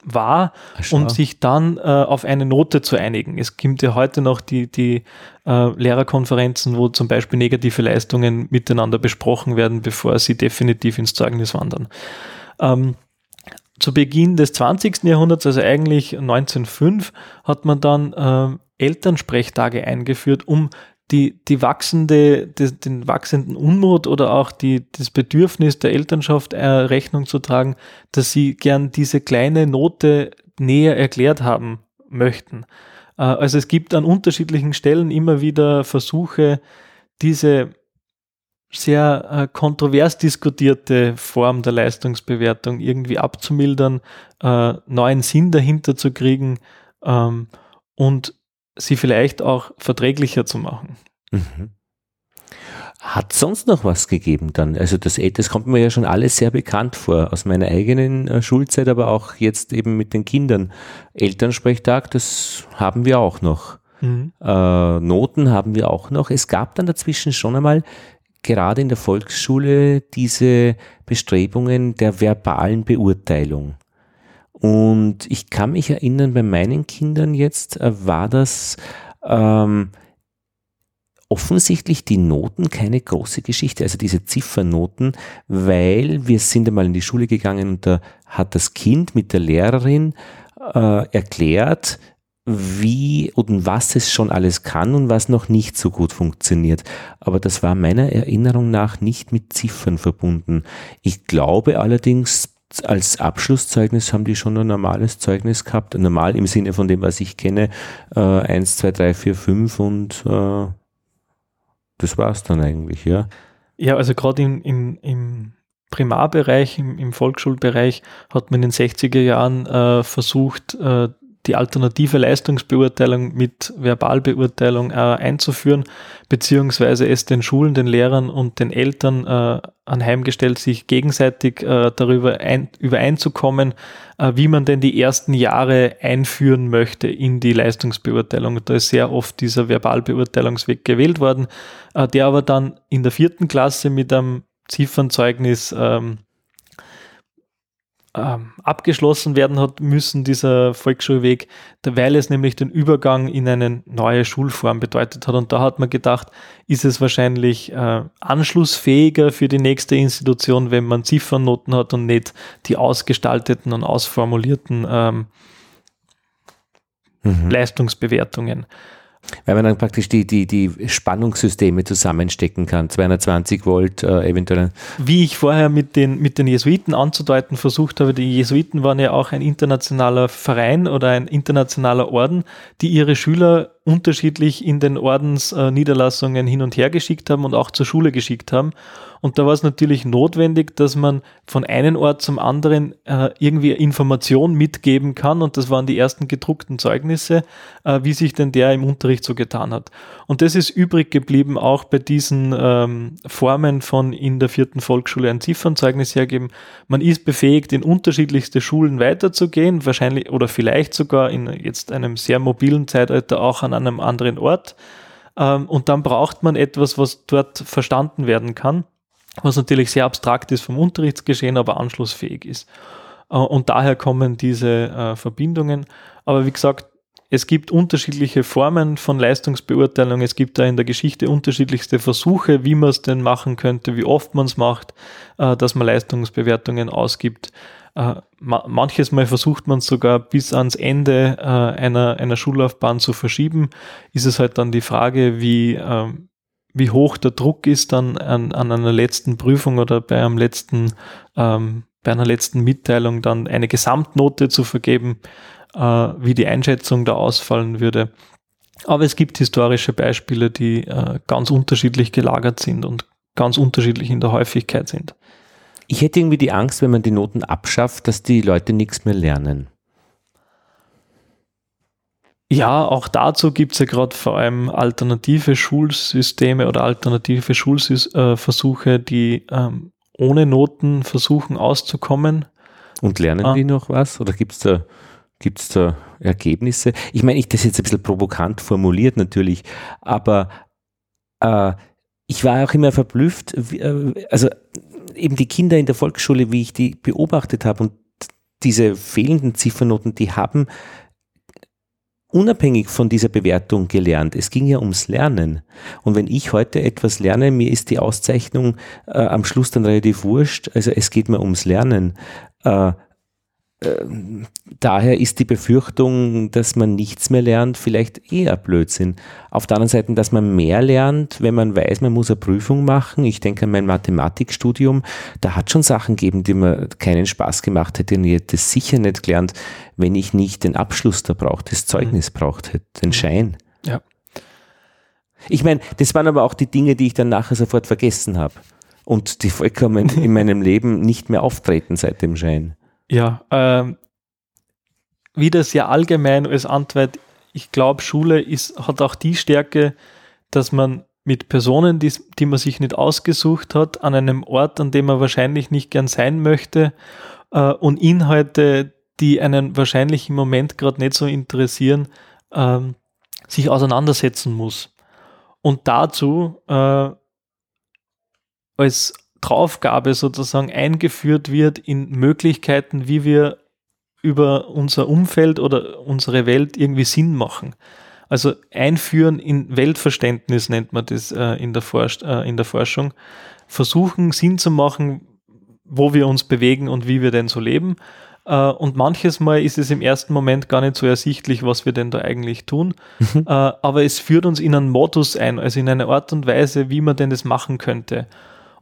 Speaker 2: war Ach, und sich dann äh, auf eine Note zu einigen. Es gibt ja heute noch die, die äh, Lehrerkonferenzen, wo zum Beispiel negative Leistungen miteinander besprochen werden, bevor sie definitiv ins Zeugnis wandern. Ähm, zu Beginn des 20. Jahrhunderts, also eigentlich 1905, hat man dann äh, Elternsprechtage eingeführt, um die, die wachsende, die, den wachsenden Unmut oder auch die, das Bedürfnis der Elternschaft äh, Rechnung zu tragen, dass sie gern diese kleine Note näher erklärt haben möchten. Äh, also es gibt an unterschiedlichen Stellen immer wieder Versuche, diese sehr äh, kontrovers diskutierte Form der Leistungsbewertung irgendwie abzumildern, äh, neuen Sinn dahinter zu kriegen ähm, und sie vielleicht auch verträglicher zu machen. Mhm.
Speaker 1: Hat sonst noch was gegeben dann? Also das, das kommt mir ja schon alles sehr bekannt vor, aus meiner eigenen äh, Schulzeit, aber auch jetzt eben mit den Kindern. Elternsprechtag, das haben wir auch noch. Mhm. Äh, Noten haben wir auch noch. Es gab dann dazwischen schon einmal gerade in der Volksschule diese Bestrebungen der verbalen Beurteilung. Und ich kann mich erinnern, bei meinen Kindern jetzt äh, war das ähm, offensichtlich die Noten keine große Geschichte, also diese Ziffernoten, weil wir sind einmal in die Schule gegangen und da hat das Kind mit der Lehrerin äh, erklärt, wie und was es schon alles kann und was noch nicht so gut funktioniert. Aber das war meiner Erinnerung nach nicht mit Ziffern verbunden. Ich glaube allerdings, als Abschlusszeugnis haben die schon ein normales Zeugnis gehabt, normal im Sinne von dem, was ich kenne, äh, 1, 2, 3, 4, 5 und äh, das es dann eigentlich, ja.
Speaker 2: Ja, also gerade in, in, im Primarbereich, im, im Volksschulbereich hat man in den 60er Jahren äh, versucht, äh, die alternative Leistungsbeurteilung mit Verbalbeurteilung äh, einzuführen, beziehungsweise es den Schulen, den Lehrern und den Eltern äh, anheimgestellt, sich gegenseitig äh, darüber ein, übereinzukommen, äh, wie man denn die ersten Jahre einführen möchte in die Leistungsbeurteilung. Da ist sehr oft dieser Verbalbeurteilungsweg gewählt worden, äh, der aber dann in der vierten Klasse mit einem Ziffernzeugnis ähm, ähm, abgeschlossen werden hat müssen, dieser Volksschulweg, weil es nämlich den Übergang in eine neue Schulform bedeutet hat. Und da hat man gedacht, ist es wahrscheinlich äh, anschlussfähiger für die nächste Institution, wenn man Ziffernnoten hat und nicht die ausgestalteten und ausformulierten ähm, mhm. Leistungsbewertungen.
Speaker 1: Weil man dann praktisch die, die, die Spannungssysteme zusammenstecken kann, 220 Volt äh, eventuell.
Speaker 2: Wie ich vorher mit den, mit den Jesuiten anzudeuten versucht habe, die Jesuiten waren ja auch ein internationaler Verein oder ein internationaler Orden, die ihre Schüler unterschiedlich in den Ordensniederlassungen hin und her geschickt haben und auch zur Schule geschickt haben. Und da war es natürlich notwendig, dass man von einem Ort zum anderen äh, irgendwie Information mitgeben kann. Und das waren die ersten gedruckten Zeugnisse, äh, wie sich denn der im Unterricht so getan hat. Und das ist übrig geblieben auch bei diesen ähm, Formen von in der vierten Volksschule ein Ziffernzeugnis hergeben. Man ist befähigt, in unterschiedlichste Schulen weiterzugehen, wahrscheinlich oder vielleicht sogar in jetzt einem sehr mobilen Zeitalter auch an einem anderen Ort. Ähm, und dann braucht man etwas, was dort verstanden werden kann was natürlich sehr abstrakt ist vom Unterrichtsgeschehen, aber anschlussfähig ist. Äh, und daher kommen diese äh, Verbindungen. Aber wie gesagt, es gibt unterschiedliche Formen von Leistungsbeurteilung. Es gibt da in der Geschichte unterschiedlichste Versuche, wie man es denn machen könnte, wie oft man es macht, äh, dass man Leistungsbewertungen ausgibt. Manches Mal versucht man sogar bis ans Ende einer, einer Schullaufbahn zu verschieben. Ist es halt dann die Frage, wie, ähm, wie hoch der Druck ist dann an, an einer letzten Prüfung oder bei einem letzten, ähm, bei einer letzten Mitteilung dann eine Gesamtnote zu vergeben, äh, wie die Einschätzung da ausfallen würde. Aber es gibt historische Beispiele, die äh, ganz unterschiedlich gelagert sind und ganz unterschiedlich in der Häufigkeit sind.
Speaker 1: Ich hätte irgendwie die Angst, wenn man die Noten abschafft, dass die Leute nichts mehr lernen.
Speaker 2: Ja, auch dazu gibt es ja gerade vor allem alternative Schulsysteme oder alternative Schulversuche, die ähm, ohne Noten versuchen auszukommen.
Speaker 1: Und lernen ah. die noch was? Oder gibt es da, gibt's da Ergebnisse? Ich meine, ich das jetzt ein bisschen provokant formuliert natürlich, aber äh, ich war auch immer verblüfft, äh, also eben die Kinder in der Volksschule, wie ich die beobachtet habe und diese fehlenden Ziffernoten, die haben unabhängig von dieser Bewertung gelernt. Es ging ja ums Lernen. Und wenn ich heute etwas lerne, mir ist die Auszeichnung äh, am Schluss dann relativ wurscht. Also es geht mir ums Lernen. Äh, daher ist die Befürchtung, dass man nichts mehr lernt, vielleicht eher Blödsinn. Auf der anderen Seite, dass man mehr lernt, wenn man weiß, man muss eine Prüfung machen. Ich denke an mein Mathematikstudium, da hat schon Sachen gegeben, die mir keinen Spaß gemacht hätte und ich hätte das sicher nicht gelernt, wenn ich nicht den Abschluss da braucht, das Zeugnis mhm. braucht hätte, den mhm. Schein.
Speaker 2: Ja.
Speaker 1: Ich meine, das waren aber auch die Dinge, die ich dann nachher sofort vergessen habe und die vollkommen in meinem Leben nicht mehr auftreten seit dem Schein.
Speaker 2: Ja, ähm, wie das ja allgemein als Antwort, ich glaube, Schule ist, hat auch die Stärke, dass man mit Personen, die, die man sich nicht ausgesucht hat, an einem Ort, an dem man wahrscheinlich nicht gern sein möchte äh, und Inhalte, die einen wahrscheinlich im Moment gerade nicht so interessieren, ähm, sich auseinandersetzen muss. Und dazu äh, als Draufgabe sozusagen eingeführt wird in Möglichkeiten, wie wir über unser Umfeld oder unsere Welt irgendwie Sinn machen. Also einführen in Weltverständnis nennt man das äh, in, der äh, in der Forschung. Versuchen Sinn zu machen, wo wir uns bewegen und wie wir denn so leben. Äh, und manches Mal ist es im ersten Moment gar nicht so ersichtlich, was wir denn da eigentlich tun. Mhm. Äh, aber es führt uns in einen Modus ein, also in eine Art und Weise, wie man denn das machen könnte.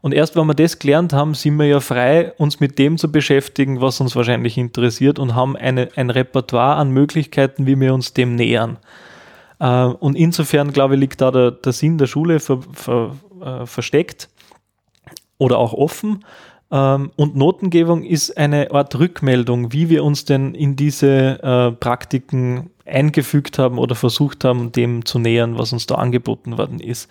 Speaker 2: Und erst wenn wir das gelernt haben, sind wir ja frei, uns mit dem zu beschäftigen, was uns wahrscheinlich interessiert und haben eine, ein Repertoire an Möglichkeiten, wie wir uns dem nähern. Äh, und insofern, glaube ich, liegt da der, der Sinn der Schule ver, ver, äh, versteckt oder auch offen. Ähm, und Notengebung ist eine Art Rückmeldung, wie wir uns denn in diese äh, Praktiken eingefügt haben oder versucht haben, dem zu nähern, was uns da angeboten worden ist.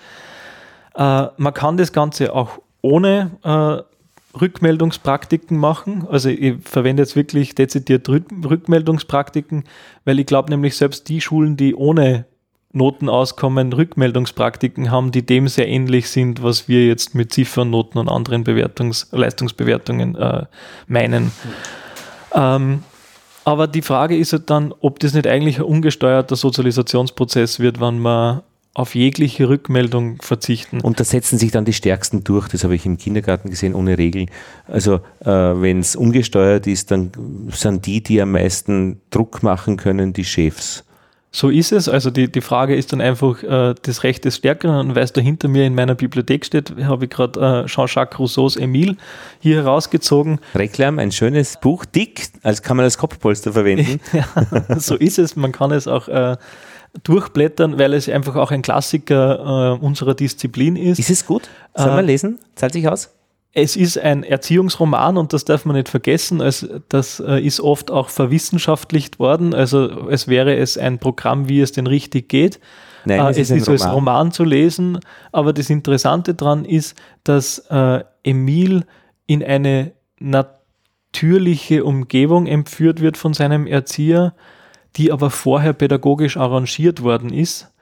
Speaker 2: Äh, man kann das Ganze auch ohne äh, Rückmeldungspraktiken machen. Also ich verwende jetzt wirklich dezidiert Rückmeldungspraktiken, weil ich glaube nämlich selbst die Schulen, die ohne Notenauskommen Rückmeldungspraktiken haben, die dem sehr ähnlich sind, was wir jetzt mit Ziffernnoten und anderen Bewertungs Leistungsbewertungen äh, meinen. Mhm. Ähm, aber die Frage ist halt dann, ob das nicht eigentlich ein ungesteuerter Sozialisationsprozess wird, wenn man auf jegliche Rückmeldung verzichten.
Speaker 1: Und da setzen sich dann die Stärksten durch, das habe ich im Kindergarten gesehen, ohne Regeln. Also äh, wenn es ungesteuert ist, dann sind die, die am meisten Druck machen können, die Chefs.
Speaker 2: So ist es. Also die, die Frage ist dann einfach äh, das Recht des Stärkeren. Und weil es da hinter mir in meiner Bibliothek steht, habe ich gerade äh, Jean-Jacques Rousseaus Emile hier herausgezogen.
Speaker 1: Reklam, ein schönes Buch, dick, als kann man als Kopfpolster verwenden.
Speaker 2: ja, so ist es. Man kann es auch äh, durchblättern, weil es einfach auch ein Klassiker äh, unserer Disziplin ist.
Speaker 1: Ist es gut? Sollen wir äh, lesen? Zahlt sich aus?
Speaker 2: es ist ein Erziehungsroman und das darf man nicht vergessen. Es, das äh, ist oft auch verwissenschaftlicht worden. Also es wäre es ein Programm, wie es denn richtig geht. Nein, äh, es, es ist, ist als Roman zu lesen. Aber das Interessante daran ist, dass äh, Emil in eine natürliche Umgebung entführt wird von seinem Erzieher, die aber vorher pädagogisch arrangiert worden ist,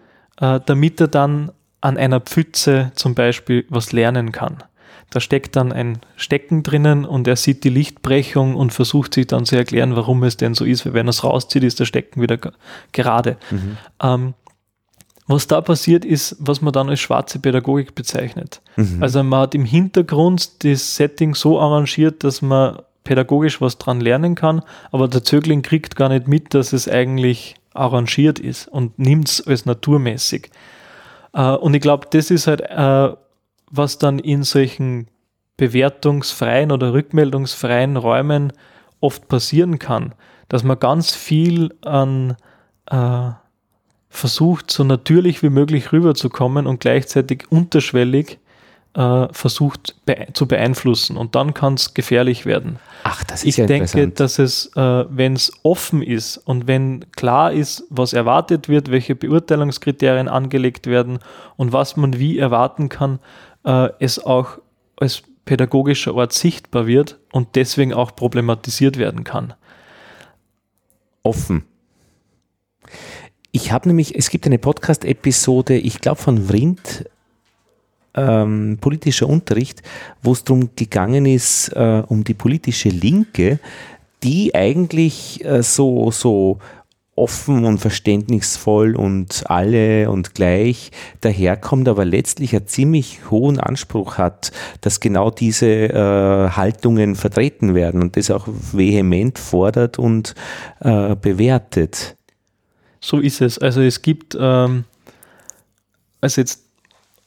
Speaker 2: äh, damit er dann an einer Pfütze zum Beispiel was lernen kann. Da steckt dann ein Stecken drinnen und er sieht die Lichtbrechung und versucht sich dann zu erklären, warum es denn so ist, weil wenn er es rauszieht, ist der Stecken wieder gerade. Mhm. Ähm, was da passiert ist, was man dann als schwarze Pädagogik bezeichnet. Mhm. Also man hat im Hintergrund das Setting so arrangiert, dass man pädagogisch was dran lernen kann, aber der Zögling kriegt gar nicht mit, dass es eigentlich arrangiert ist und nimmt es als naturmäßig. Äh, und ich glaube, das ist halt äh, was dann in solchen bewertungsfreien oder rückmeldungsfreien Räumen oft passieren kann, dass man ganz viel an äh, versucht, so natürlich wie möglich rüberzukommen und gleichzeitig unterschwellig äh, versucht be zu beeinflussen. Und dann kann es gefährlich werden.
Speaker 1: Ach, das ist
Speaker 2: ich ja denke, dass es, äh, wenn es offen ist und wenn klar ist, was erwartet wird, welche Beurteilungskriterien angelegt werden und was man wie erwarten kann, äh, es auch als pädagogischer Ort sichtbar wird und deswegen auch problematisiert werden kann.
Speaker 1: Offen. Ich habe nämlich, es gibt eine Podcast-Episode, ich glaube von Vrindt, ähm, politischer Unterricht, wo es darum gegangen ist, äh, um die politische Linke, die eigentlich äh, so, so offen und verständnisvoll und alle und gleich daherkommt, aber letztlich einen ziemlich hohen Anspruch hat, dass genau diese äh, Haltungen vertreten werden und das auch vehement fordert und äh, bewertet.
Speaker 2: So ist es. Also es gibt ähm, also jetzt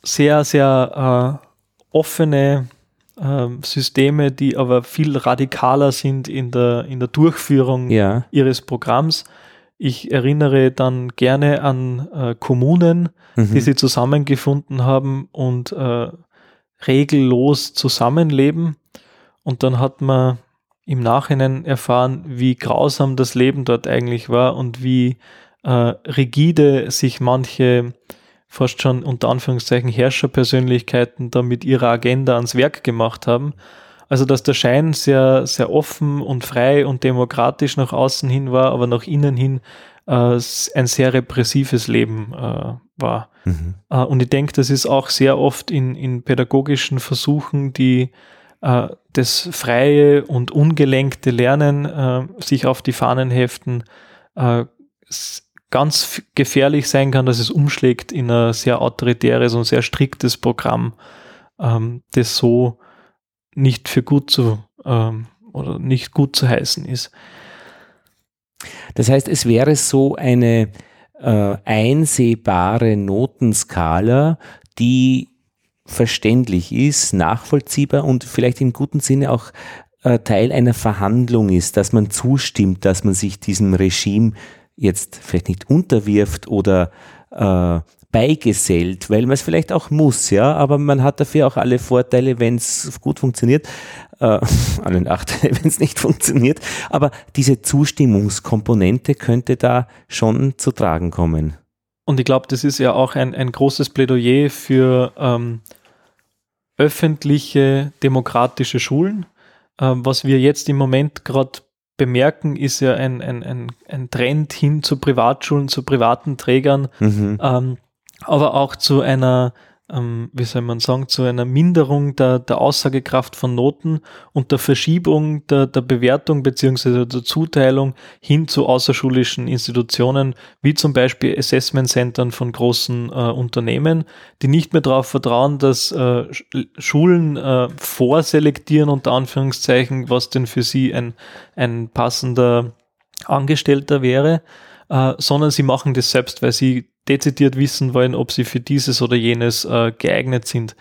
Speaker 2: sehr, sehr äh, offene ähm, Systeme, die aber viel radikaler sind in der, in der Durchführung ja. ihres Programms. Ich erinnere dann gerne an äh, Kommunen, mhm. die sie zusammengefunden haben und äh, regellos zusammenleben. Und dann hat man im Nachhinein erfahren, wie grausam das Leben dort eigentlich war und wie äh, rigide sich manche fast schon unter Anführungszeichen Herrscherpersönlichkeiten da mit ihrer Agenda ans Werk gemacht haben. Also dass der Schein sehr, sehr offen und frei und demokratisch nach außen hin war, aber nach innen hin äh, ein sehr repressives Leben äh, war. Mhm. Äh, und ich denke, das ist auch sehr oft in, in pädagogischen Versuchen, die äh, das freie und ungelenkte Lernen äh, sich auf die Fahnen heften, äh, ganz gefährlich sein kann, dass es umschlägt in ein sehr autoritäres und sehr striktes Programm, ähm, das so nicht für gut zu ähm, oder nicht gut zu heißen ist.
Speaker 1: Das heißt, es wäre so eine äh, einsehbare Notenskala, die verständlich ist, nachvollziehbar und vielleicht im guten Sinne auch äh, Teil einer Verhandlung ist, dass man zustimmt, dass man sich diesem Regime jetzt vielleicht nicht unterwirft oder äh, beigesellt, weil man es vielleicht auch muss, ja, aber man hat dafür auch alle Vorteile, wenn es gut funktioniert, äh, alle Nachteile, wenn es nicht funktioniert, aber diese Zustimmungskomponente könnte da schon zu tragen kommen.
Speaker 2: Und ich glaube, das ist ja auch ein, ein großes Plädoyer für ähm, öffentliche demokratische Schulen, ähm, was wir jetzt im Moment gerade bemerken, ist ja ein, ein, ein, ein Trend hin zu Privatschulen, zu privaten Trägern, mhm. ähm, aber auch zu einer ähm, wie soll man sagen, zu einer Minderung der, der Aussagekraft von Noten und der Verschiebung der, der Bewertung beziehungsweise der Zuteilung hin zu außerschulischen Institutionen, wie zum Beispiel Assessment Centern von großen äh, Unternehmen, die nicht mehr darauf vertrauen, dass äh, Schulen äh, vorselektieren, unter Anführungszeichen, was denn für sie ein, ein passender Angestellter wäre, äh, sondern sie machen das selbst, weil sie dezidiert wissen wollen, ob sie für dieses oder jenes äh, geeignet sind.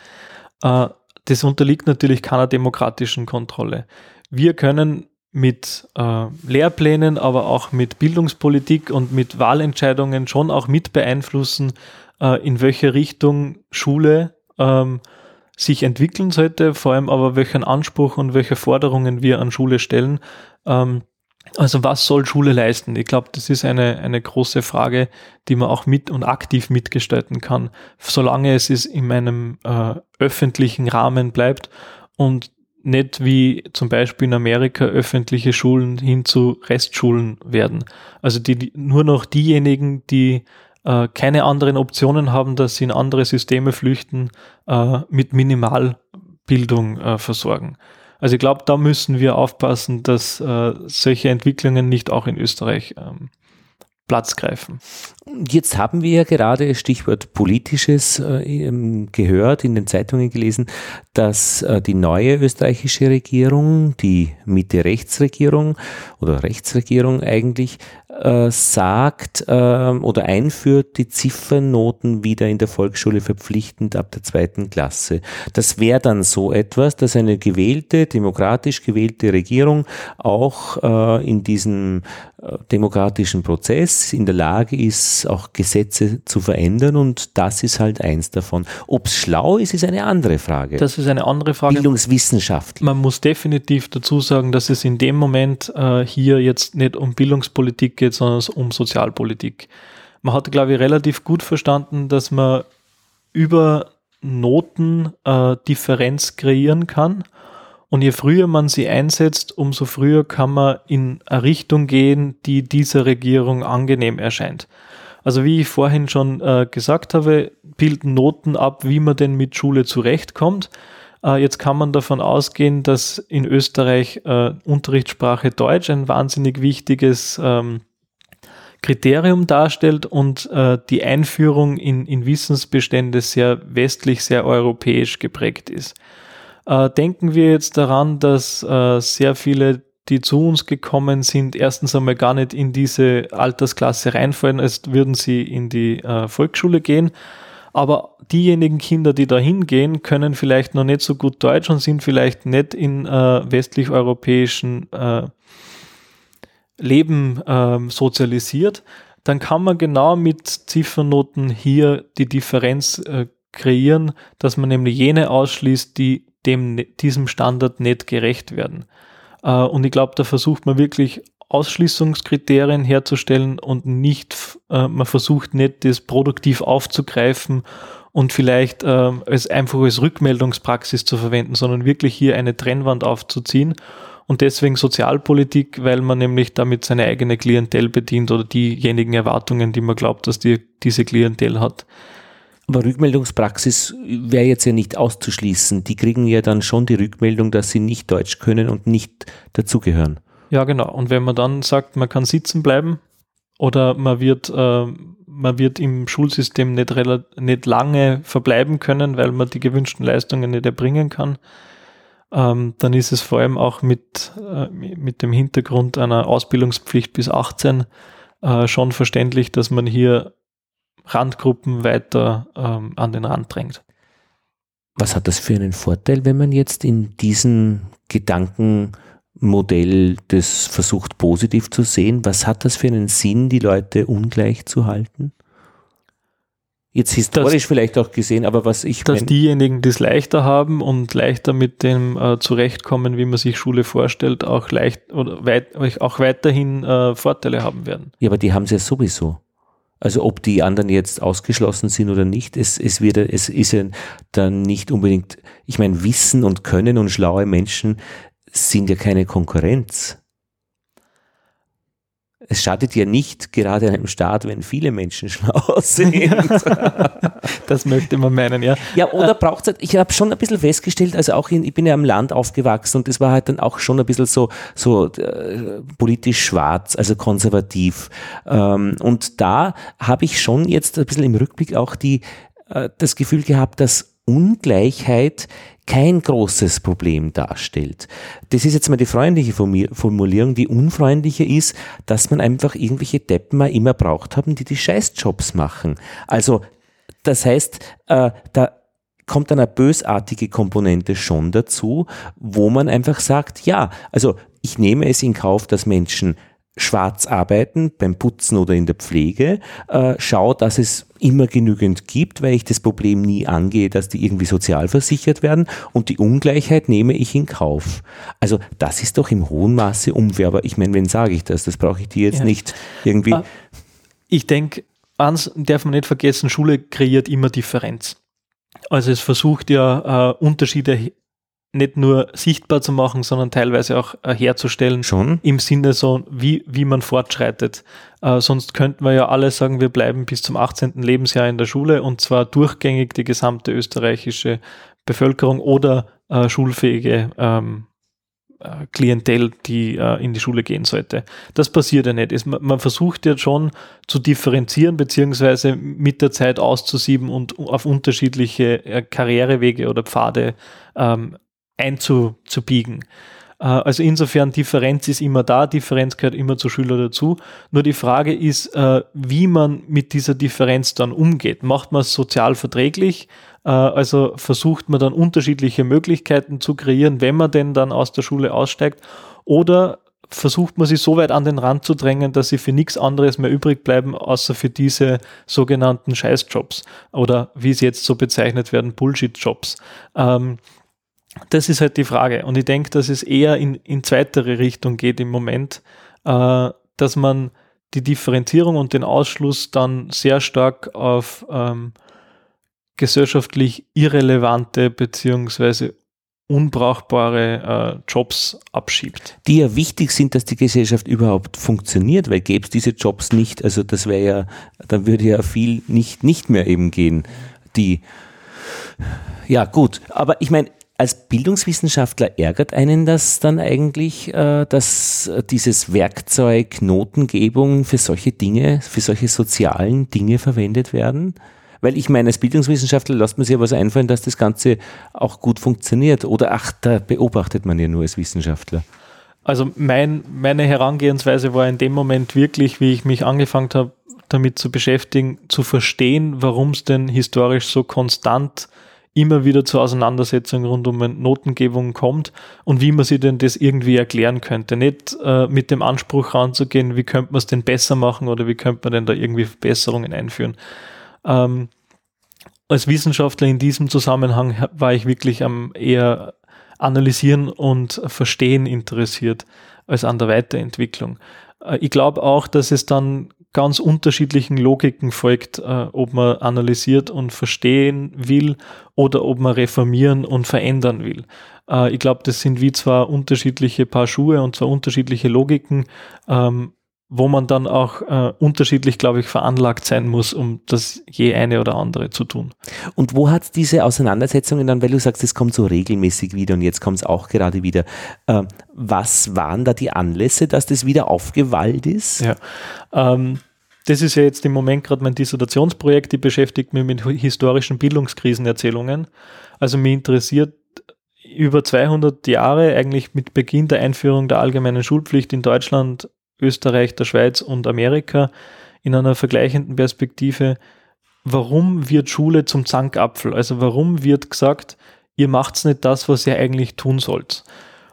Speaker 2: Äh, das unterliegt natürlich keiner demokratischen Kontrolle. Wir können mit äh, Lehrplänen, aber auch mit Bildungspolitik und mit Wahlentscheidungen schon auch mit beeinflussen, äh, in welche Richtung Schule ähm, sich entwickeln sollte, vor allem aber welchen Anspruch und welche Forderungen wir an Schule stellen. Ähm, also was soll Schule leisten? Ich glaube, das ist eine, eine große Frage, die man auch mit und aktiv mitgestalten kann, solange es ist in einem äh, öffentlichen Rahmen bleibt und nicht wie zum Beispiel in Amerika öffentliche Schulen hin zu Restschulen werden. Also die, nur noch diejenigen, die äh, keine anderen Optionen haben, dass sie in andere Systeme flüchten, äh, mit Minimalbildung äh, versorgen. Also ich glaube, da müssen wir aufpassen, dass äh, solche Entwicklungen nicht auch in Österreich ähm, Platz greifen.
Speaker 1: Jetzt haben wir ja gerade Stichwort politisches äh, gehört, in den Zeitungen gelesen, dass äh, die neue österreichische Regierung, die Mitte-Rechtsregierung oder Rechtsregierung eigentlich, äh, sagt äh, oder einführt die Ziffernnoten wieder in der Volksschule verpflichtend ab der zweiten Klasse. Das wäre dann so etwas, dass eine gewählte, demokratisch gewählte Regierung auch in diesem demokratischen Prozess in der Lage ist, auch Gesetze zu verändern und das ist halt eins davon. Ob es schlau ist, ist eine andere Frage.
Speaker 2: Das ist eine andere Frage.
Speaker 1: Bildungswissenschaft.
Speaker 2: Man muss definitiv dazu sagen, dass es in dem Moment äh, hier jetzt nicht um Bildungspolitik geht, sondern um Sozialpolitik. Man hat, glaube ich, relativ gut verstanden, dass man über Noten äh, Differenz kreieren kann und je früher man sie einsetzt, umso früher kann man in eine Richtung gehen, die dieser Regierung angenehm erscheint. Also wie ich vorhin schon äh, gesagt habe, bilden Noten ab, wie man denn mit Schule zurechtkommt. Äh, jetzt kann man davon ausgehen, dass in Österreich äh, Unterrichtssprache Deutsch ein wahnsinnig wichtiges ähm, Kriterium darstellt und äh, die Einführung in, in Wissensbestände sehr westlich, sehr europäisch geprägt ist. Äh, denken wir jetzt daran, dass äh, sehr viele, die zu uns gekommen sind, erstens einmal gar nicht in diese Altersklasse reinfallen, als würden sie in die äh, Volksschule gehen. Aber diejenigen Kinder, die da hingehen, können vielleicht noch nicht so gut Deutsch und sind vielleicht nicht in äh, westlich-europäischen äh, Leben äh, sozialisiert. Dann kann man genau mit Ziffernoten hier die Differenz äh, kreieren, dass man nämlich jene ausschließt, die dem, diesem Standard nicht gerecht werden. Äh, und ich glaube, da versucht man wirklich Ausschließungskriterien herzustellen und nicht, äh, man versucht nicht, das produktiv aufzugreifen und vielleicht äh, als einfach als Rückmeldungspraxis zu verwenden, sondern wirklich hier eine Trennwand aufzuziehen. Und deswegen Sozialpolitik, weil man nämlich damit seine eigene Klientel bedient oder diejenigen Erwartungen, die man glaubt, dass die, diese Klientel hat.
Speaker 1: Aber Rückmeldungspraxis wäre jetzt ja nicht auszuschließen. Die kriegen ja dann schon die Rückmeldung, dass sie nicht Deutsch können und nicht dazugehören.
Speaker 2: Ja, genau. Und wenn man dann sagt, man kann sitzen bleiben oder man wird, äh, man wird im Schulsystem nicht, nicht lange verbleiben können, weil man die gewünschten Leistungen nicht erbringen kann, ähm, dann ist es vor allem auch mit, äh, mit dem Hintergrund einer Ausbildungspflicht bis 18 äh, schon verständlich, dass man hier Randgruppen weiter ähm, an den Rand drängt.
Speaker 1: Was hat das für einen Vorteil, wenn man jetzt in diesem Gedankenmodell das versucht positiv zu sehen? Was hat das für einen Sinn, die Leute ungleich zu halten? Jetzt historisch dass, vielleicht auch gesehen, aber was ich.
Speaker 2: Dass diejenigen, die es leichter haben und leichter mit dem äh, zurechtkommen, wie man sich Schule vorstellt, auch leicht oder weit, auch weiterhin äh, Vorteile haben werden.
Speaker 1: Ja, aber die haben es ja sowieso. Also ob die anderen jetzt ausgeschlossen sind oder nicht, es, es, wird, es ist ja dann nicht unbedingt, ich meine, Wissen und Können und schlaue Menschen sind ja keine Konkurrenz. Es schadet ja nicht gerade einem Staat, wenn viele Menschen schlau sind.
Speaker 2: das möchte man meinen, ja.
Speaker 1: Ja, oder braucht es halt, ich habe schon ein bisschen festgestellt, also auch in, ich bin ja am Land aufgewachsen und das war halt dann auch schon ein bisschen so, so äh, politisch schwarz, also konservativ. Ähm, und da habe ich schon jetzt ein bisschen im Rückblick auch die, äh, das Gefühl gehabt, dass Ungleichheit kein großes Problem darstellt. Das ist jetzt mal die freundliche Formulierung. Die unfreundliche ist, dass man einfach irgendwelche Deppen mal immer braucht haben, die die Scheißjobs machen. Also, das heißt, äh, da kommt eine bösartige Komponente schon dazu, wo man einfach sagt, ja, also ich nehme es in Kauf, dass Menschen schwarz arbeiten, beim Putzen oder in der Pflege, äh, schau, dass es immer genügend gibt, weil ich das Problem nie angehe, dass die irgendwie sozial versichert werden und die Ungleichheit nehme ich in Kauf. Also das ist doch im hohen Maße unfair, aber ich meine, wenn sage ich das? Das brauche ich dir jetzt ja. nicht irgendwie. Ah,
Speaker 2: ich denke, eins darf man nicht vergessen, Schule kreiert immer Differenz. Also es versucht ja äh, Unterschiede nicht nur sichtbar zu machen, sondern teilweise auch äh, herzustellen.
Speaker 1: Schon?
Speaker 2: Im Sinne so, wie, wie man fortschreitet. Äh, sonst könnten wir ja alle sagen, wir bleiben bis zum 18. Lebensjahr in der Schule und zwar durchgängig die gesamte österreichische Bevölkerung oder äh, schulfähige ähm, äh, Klientel, die äh, in die Schule gehen sollte. Das passiert ja nicht. Es, man versucht ja schon zu differenzieren beziehungsweise mit der Zeit auszusieben und auf unterschiedliche äh, Karrierewege oder Pfade ähm, einzubiegen. Äh, also insofern Differenz ist immer da, Differenz gehört immer zu Schüler dazu. Nur die Frage ist, äh, wie man mit dieser Differenz dann umgeht. Macht man es sozial verträglich? Äh, also versucht man dann unterschiedliche Möglichkeiten zu kreieren, wenn man denn dann aus der Schule aussteigt? Oder versucht man sie so weit an den Rand zu drängen, dass sie für nichts anderes mehr übrig bleiben, außer für diese sogenannten Scheißjobs oder wie sie jetzt so bezeichnet werden, Bullshit-Jobs. Ähm, das ist halt die Frage. Und ich denke, dass es eher in, in zweitere Richtung geht im Moment, äh, dass man die Differenzierung und den Ausschluss dann sehr stark auf ähm, gesellschaftlich irrelevante beziehungsweise unbrauchbare äh, Jobs abschiebt.
Speaker 1: Die ja wichtig sind, dass die Gesellschaft überhaupt funktioniert, weil gäbe es diese Jobs nicht, also das wäre ja, dann würde ja viel nicht, nicht mehr eben gehen. Die, ja gut, aber ich meine, als Bildungswissenschaftler ärgert einen das dann eigentlich, äh, dass dieses Werkzeug Notengebung für solche Dinge, für solche sozialen Dinge verwendet werden? Weil ich meine, als Bildungswissenschaftler lässt man sich ja was einfallen, dass das Ganze auch gut funktioniert. Oder ach, da beobachtet man ja nur als Wissenschaftler.
Speaker 2: Also mein, meine Herangehensweise war in dem Moment wirklich, wie ich mich angefangen habe, damit zu beschäftigen, zu verstehen, warum es denn historisch so konstant immer wieder zur Auseinandersetzung rund um Notengebung kommt und wie man sich denn das irgendwie erklären könnte. Nicht äh, mit dem Anspruch ranzugehen, wie könnte man es denn besser machen oder wie könnte man denn da irgendwie Verbesserungen einführen. Ähm, als Wissenschaftler in diesem Zusammenhang war ich wirklich am eher analysieren und verstehen interessiert als an der Weiterentwicklung. Äh, ich glaube auch, dass es dann ganz unterschiedlichen Logiken folgt, äh, ob man analysiert und verstehen will oder ob man reformieren und verändern will. Äh, ich glaube, das sind wie zwar unterschiedliche Paar Schuhe und zwar unterschiedliche Logiken, ähm, wo man dann auch äh, unterschiedlich, glaube ich, veranlagt sein muss, um das je eine oder andere zu tun.
Speaker 1: Und wo hat diese Auseinandersetzungen dann, weil du sagst, es kommt so regelmäßig wieder und jetzt kommt es auch gerade wieder, äh, was waren da die Anlässe, dass das wieder aufgewallt ist?
Speaker 2: Ja, ähm, das ist ja jetzt im Moment gerade mein Dissertationsprojekt, die beschäftigt mich mit historischen Bildungskrisenerzählungen. Also mich interessiert über 200 Jahre, eigentlich mit Beginn der Einführung der allgemeinen Schulpflicht in Deutschland, Österreich, der Schweiz und Amerika in einer vergleichenden Perspektive, warum wird Schule zum Zankapfel? Also warum wird gesagt, ihr macht nicht das, was ihr eigentlich tun sollt?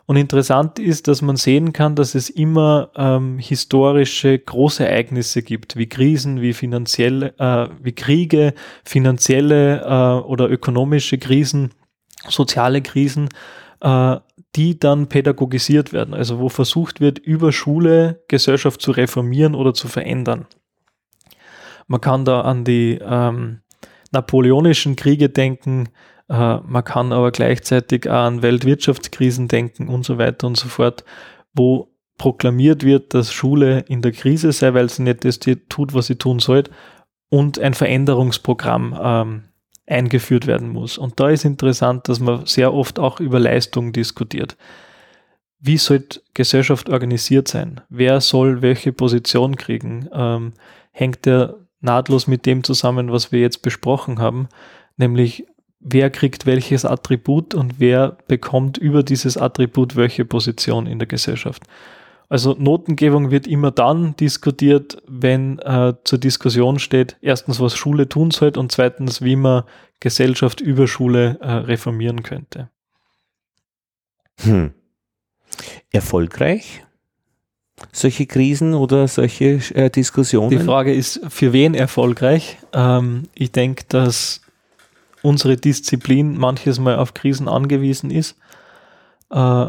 Speaker 2: Und interessant ist, dass man sehen kann, dass es immer ähm, historische Großereignisse gibt, wie Krisen, wie finanzielle, äh, wie Kriege, finanzielle äh, oder ökonomische Krisen, soziale Krisen, äh, die dann pädagogisiert werden, also wo versucht wird, über Schule Gesellschaft zu reformieren oder zu verändern. Man kann da an die ähm, napoleonischen Kriege denken, äh, man kann aber gleichzeitig auch an Weltwirtschaftskrisen denken und so weiter und so fort, wo proklamiert wird, dass Schule in der Krise sei, weil sie nicht das tut, was sie tun sollte und ein Veränderungsprogramm ähm, eingeführt werden muss. Und da ist interessant, dass man sehr oft auch über Leistung diskutiert. Wie soll Gesellschaft organisiert sein? Wer soll welche Position kriegen? Ähm, hängt der nahtlos mit dem zusammen, was wir jetzt besprochen haben, nämlich wer kriegt welches Attribut und wer bekommt über dieses Attribut welche Position in der Gesellschaft. Also Notengebung wird immer dann diskutiert, wenn äh, zur Diskussion steht, erstens, was Schule tun sollte und zweitens, wie man Gesellschaft über Schule äh, reformieren könnte.
Speaker 1: Hm. Erfolgreich? Solche Krisen oder solche äh, Diskussionen?
Speaker 2: Die Frage ist, für wen erfolgreich? Ähm, ich denke, dass unsere Disziplin manches Mal auf Krisen angewiesen ist. Äh,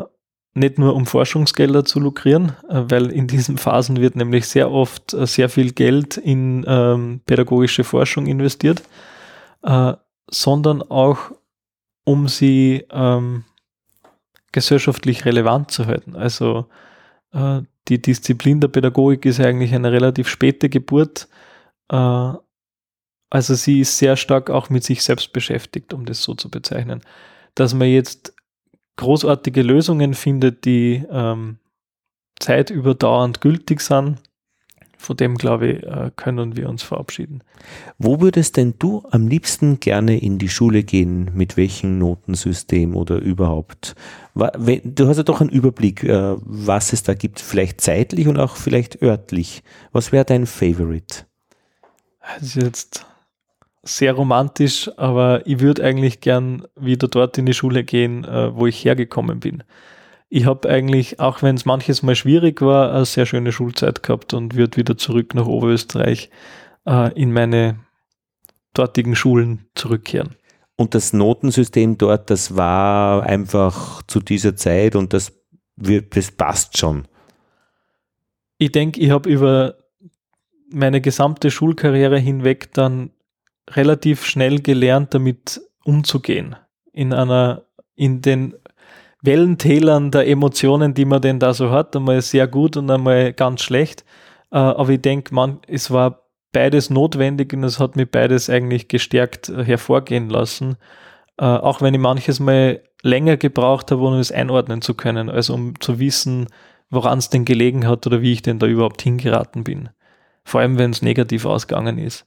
Speaker 2: nicht nur um Forschungsgelder zu lukrieren, äh, weil in diesen Phasen wird nämlich sehr oft äh, sehr viel Geld in ähm, pädagogische Forschung investiert, äh, sondern auch um sie ähm, gesellschaftlich relevant zu halten. Also die Disziplin der Pädagogik ist eigentlich eine relativ späte Geburt. Äh, also sie ist sehr stark auch mit sich selbst beschäftigt, um das so zu bezeichnen. Dass man jetzt großartige Lösungen findet, die ähm, zeitüberdauernd gültig sind, von dem, glaube ich, äh, können wir uns verabschieden.
Speaker 1: Wo würdest denn du am liebsten gerne in die Schule gehen? Mit welchem Notensystem oder überhaupt? Du hast ja doch einen Überblick, äh, was es da gibt, vielleicht zeitlich und auch vielleicht örtlich. Was wäre dein Favorite?
Speaker 2: Das ist jetzt sehr romantisch, aber ich würde eigentlich gern wieder dort in die Schule gehen, äh, wo ich hergekommen bin. Ich habe eigentlich, auch wenn es manches Mal schwierig war, eine sehr schöne Schulzeit gehabt und würde wieder zurück nach Oberösterreich äh, in meine dortigen Schulen zurückkehren.
Speaker 1: Und das Notensystem dort, das war einfach zu dieser Zeit und das, wird, das passt schon.
Speaker 2: Ich denke, ich habe über meine gesamte Schulkarriere hinweg dann relativ schnell gelernt, damit umzugehen. In einer, in den Wellentälern der Emotionen, die man denn da so hat, einmal sehr gut und einmal ganz schlecht. Äh, aber ich denke, man, es war beides notwendig und es hat mich beides eigentlich gestärkt äh, hervorgehen lassen. Äh, auch wenn ich manches Mal länger gebraucht habe, um es einordnen zu können, also um zu wissen, woran es denn gelegen hat oder wie ich denn da überhaupt hingeraten bin. Vor allem, wenn es negativ ausgegangen ist.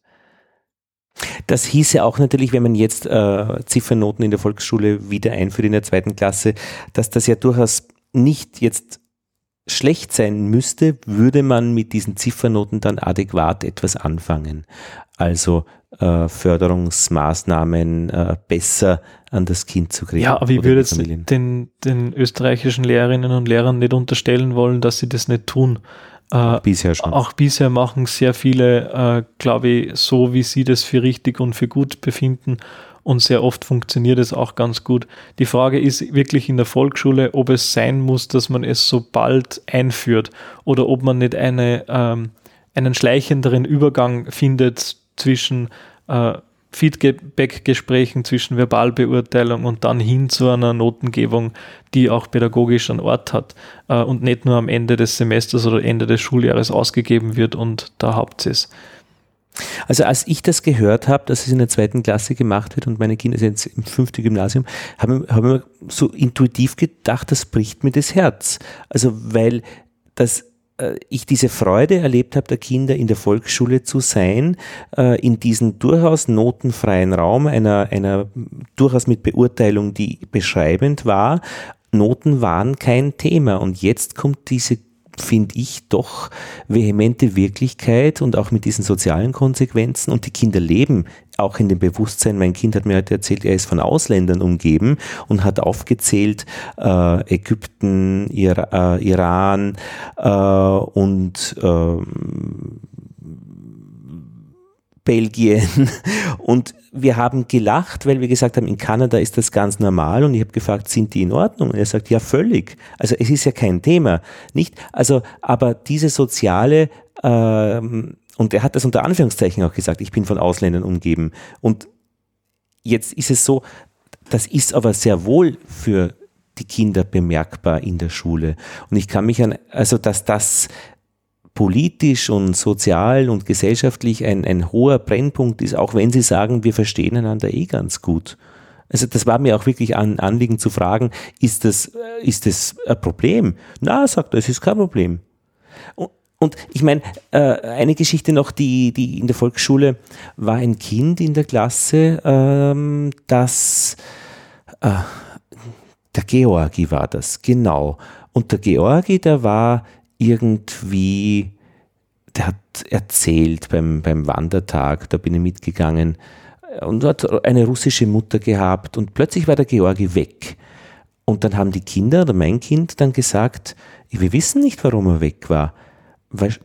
Speaker 1: Das hieße auch natürlich, wenn man jetzt äh, Ziffernoten in der Volksschule wieder einführt in der zweiten Klasse, dass das ja durchaus nicht jetzt schlecht sein müsste, würde man mit diesen Ziffernoten dann adäquat etwas anfangen. Also äh, Förderungsmaßnahmen äh, besser an das Kind zu kriegen.
Speaker 2: Ja, aber ich würde jetzt den, den österreichischen Lehrerinnen und Lehrern nicht unterstellen wollen, dass sie das nicht tun.
Speaker 1: Äh, bisher schon.
Speaker 2: Auch bisher machen sehr viele, äh, glaube ich, so, wie sie das für richtig und für gut befinden. Und sehr oft funktioniert es auch ganz gut. Die Frage ist wirklich in der Volksschule, ob es sein muss, dass man es so bald einführt oder ob man nicht eine, ähm, einen schleichenderen Übergang findet zwischen äh, Feedback-Gesprächen zwischen Verbalbeurteilung und dann hin zu einer Notengebung, die auch pädagogisch einen Ort hat äh, und nicht nur am Ende des Semesters oder Ende des Schuljahres ausgegeben wird und da habt ihr es.
Speaker 1: Also als ich das gehört habe, dass es in der zweiten Klasse gemacht wird und meine Kinder sind jetzt im fünften Gymnasium, habe hab so intuitiv gedacht, das bricht mir das Herz. Also weil das ich diese Freude erlebt habe, der Kinder in der Volksschule zu sein, äh, in diesem durchaus notenfreien Raum, einer, einer durchaus mit Beurteilung, die beschreibend war. Noten waren kein Thema und jetzt kommt diese finde ich, doch vehemente Wirklichkeit und auch mit diesen sozialen Konsequenzen. Und die Kinder leben auch in dem Bewusstsein. Mein Kind hat mir heute erzählt, er ist von Ausländern umgeben und hat aufgezählt, äh, Ägypten, Ir äh, Iran äh, und ähm, Belgien und wir haben gelacht, weil wir gesagt haben, in Kanada ist das ganz normal und ich habe gefragt, sind die in Ordnung? Und er sagt, ja, völlig. Also es ist ja kein Thema, nicht? Also, aber diese soziale ähm, und er hat das unter Anführungszeichen auch gesagt, ich bin von Ausländern umgeben. Und jetzt ist es so, das ist aber sehr wohl für die Kinder bemerkbar in der Schule. Und ich kann mich an, also dass das politisch und sozial und gesellschaftlich ein, ein hoher Brennpunkt ist, auch wenn Sie sagen, wir verstehen einander eh ganz gut. Also das war mir auch wirklich ein Anliegen zu fragen, ist das, ist das ein Problem? Na, sagt er, es ist kein Problem. Und, und ich meine, äh, eine Geschichte noch, die, die in der Volksschule war ein Kind in der Klasse, ähm, das äh, der Georgi war das, genau. Und der Georgi, der war irgendwie, der hat erzählt beim, beim Wandertag, da bin ich mitgegangen, und hat eine russische Mutter gehabt und plötzlich war der Georgi weg. Und dann haben die Kinder oder mein Kind dann gesagt, wir wissen nicht, warum er weg war. Weil,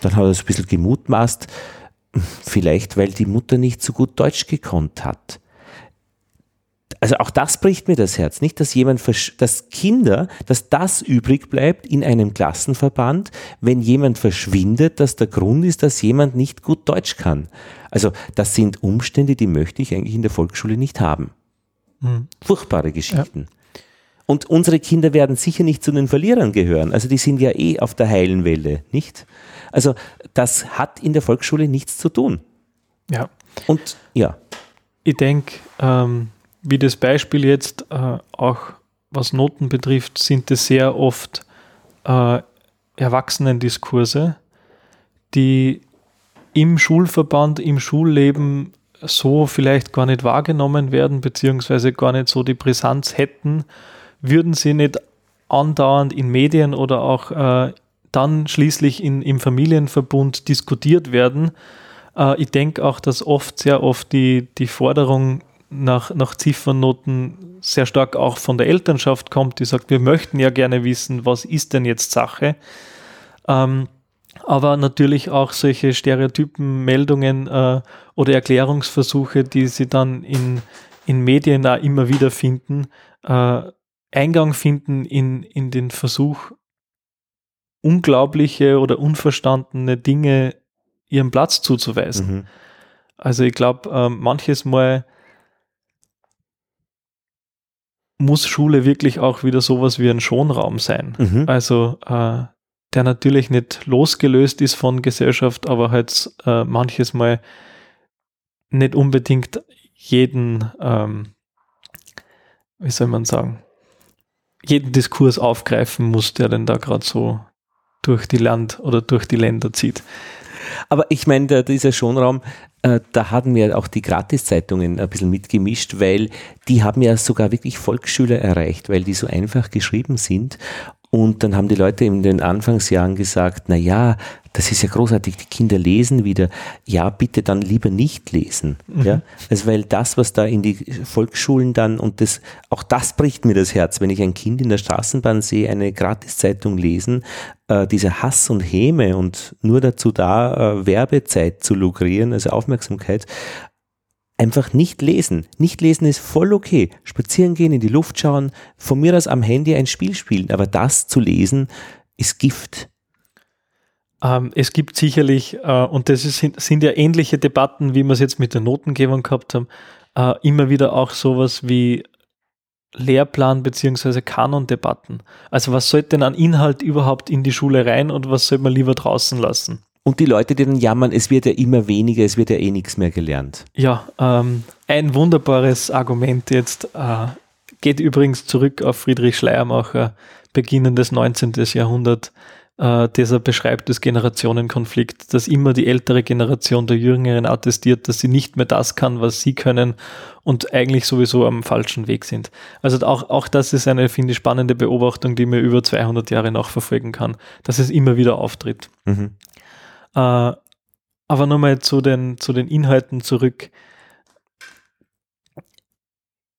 Speaker 1: dann hat er so ein bisschen gemutmaßt, vielleicht weil die Mutter nicht so gut Deutsch gekonnt hat also auch das bricht mir das Herz, nicht, dass jemand, dass Kinder, dass das übrig bleibt in einem Klassenverband, wenn jemand verschwindet, dass der Grund ist, dass jemand nicht gut Deutsch kann. Also das sind Umstände, die möchte ich eigentlich in der Volksschule nicht haben. Mhm. Furchtbare Geschichten. Ja. Und unsere Kinder werden sicher nicht zu den Verlierern gehören. Also die sind ja eh auf der heilen Welle, nicht? Also das hat in der Volksschule nichts zu tun.
Speaker 2: Ja.
Speaker 1: Und ja.
Speaker 2: Ich denke, ähm, wie das Beispiel jetzt äh, auch was Noten betrifft, sind es sehr oft äh, Erwachsenendiskurse, die im Schulverband, im Schulleben so vielleicht gar nicht wahrgenommen werden, beziehungsweise gar nicht so die Brisanz hätten, würden sie nicht andauernd in Medien oder auch äh, dann schließlich in, im Familienverbund diskutiert werden. Äh, ich denke auch, dass oft, sehr oft die, die Forderung nach, nach Ziffernoten sehr stark auch von der Elternschaft kommt, die sagt, wir möchten ja gerne wissen, was ist denn jetzt Sache. Ähm, aber natürlich auch solche Stereotypen, Meldungen äh, oder Erklärungsversuche, die sie dann in, in Medien auch immer wieder finden, äh, Eingang finden in, in den Versuch, unglaubliche oder unverstandene Dinge ihren Platz zuzuweisen. Mhm. Also ich glaube, äh, manches Mal muss Schule wirklich auch wieder sowas wie ein Schonraum sein. Mhm. Also äh, der natürlich nicht losgelöst ist von Gesellschaft, aber halt äh, manches Mal nicht unbedingt jeden, ähm, wie soll man sagen, jeden Diskurs aufgreifen muss, der denn da gerade so durch die Land oder durch die Länder zieht.
Speaker 1: Aber ich meine, dieser Schonraum, äh, da hatten wir auch die Gratiszeitungen ein bisschen mitgemischt, weil die haben ja sogar wirklich Volksschüler erreicht, weil die so einfach geschrieben sind und dann haben die Leute in den Anfangsjahren gesagt, na ja, das ist ja großartig, die Kinder lesen wieder. Ja, bitte dann lieber nicht lesen. Mhm. Ja, also weil das, was da in die Volksschulen dann und das, auch das bricht mir das Herz, wenn ich ein Kind in der Straßenbahn sehe, eine Gratiszeitung lesen, äh, dieser Hass und Häme und nur dazu da, äh, Werbezeit zu lukrieren, also Aufmerksamkeit einfach nicht lesen. Nicht lesen ist voll okay. Spazieren gehen, in die Luft schauen, von mir aus am Handy ein Spiel spielen, aber das zu lesen ist Gift.
Speaker 2: Ähm, es gibt sicherlich, äh, und das ist, sind ja ähnliche Debatten, wie wir es jetzt mit der Notengebung gehabt haben, äh, immer wieder auch sowas wie Lehrplan bzw. Kanon-Debatten. Also was sollte denn an Inhalt überhaupt in die Schule rein und was soll man lieber draußen lassen?
Speaker 1: Und die Leute, die dann jammern, es wird ja immer weniger, es wird ja eh nichts mehr gelernt.
Speaker 2: Ja, ähm, ein wunderbares Argument jetzt äh, geht übrigens zurück auf Friedrich Schleiermacher, beginnendes 19. Jahrhundert, äh, dieser beschreibt das Generationenkonflikt, dass immer die ältere Generation der Jüngeren attestiert, dass sie nicht mehr das kann, was sie können und eigentlich sowieso am falschen Weg sind. Also auch, auch das ist eine, finde ich, spannende Beobachtung, die mir über 200 Jahre nachverfolgen kann, dass es immer wieder auftritt. Mhm. Äh, aber nochmal zu den, zu den Inhalten zurück.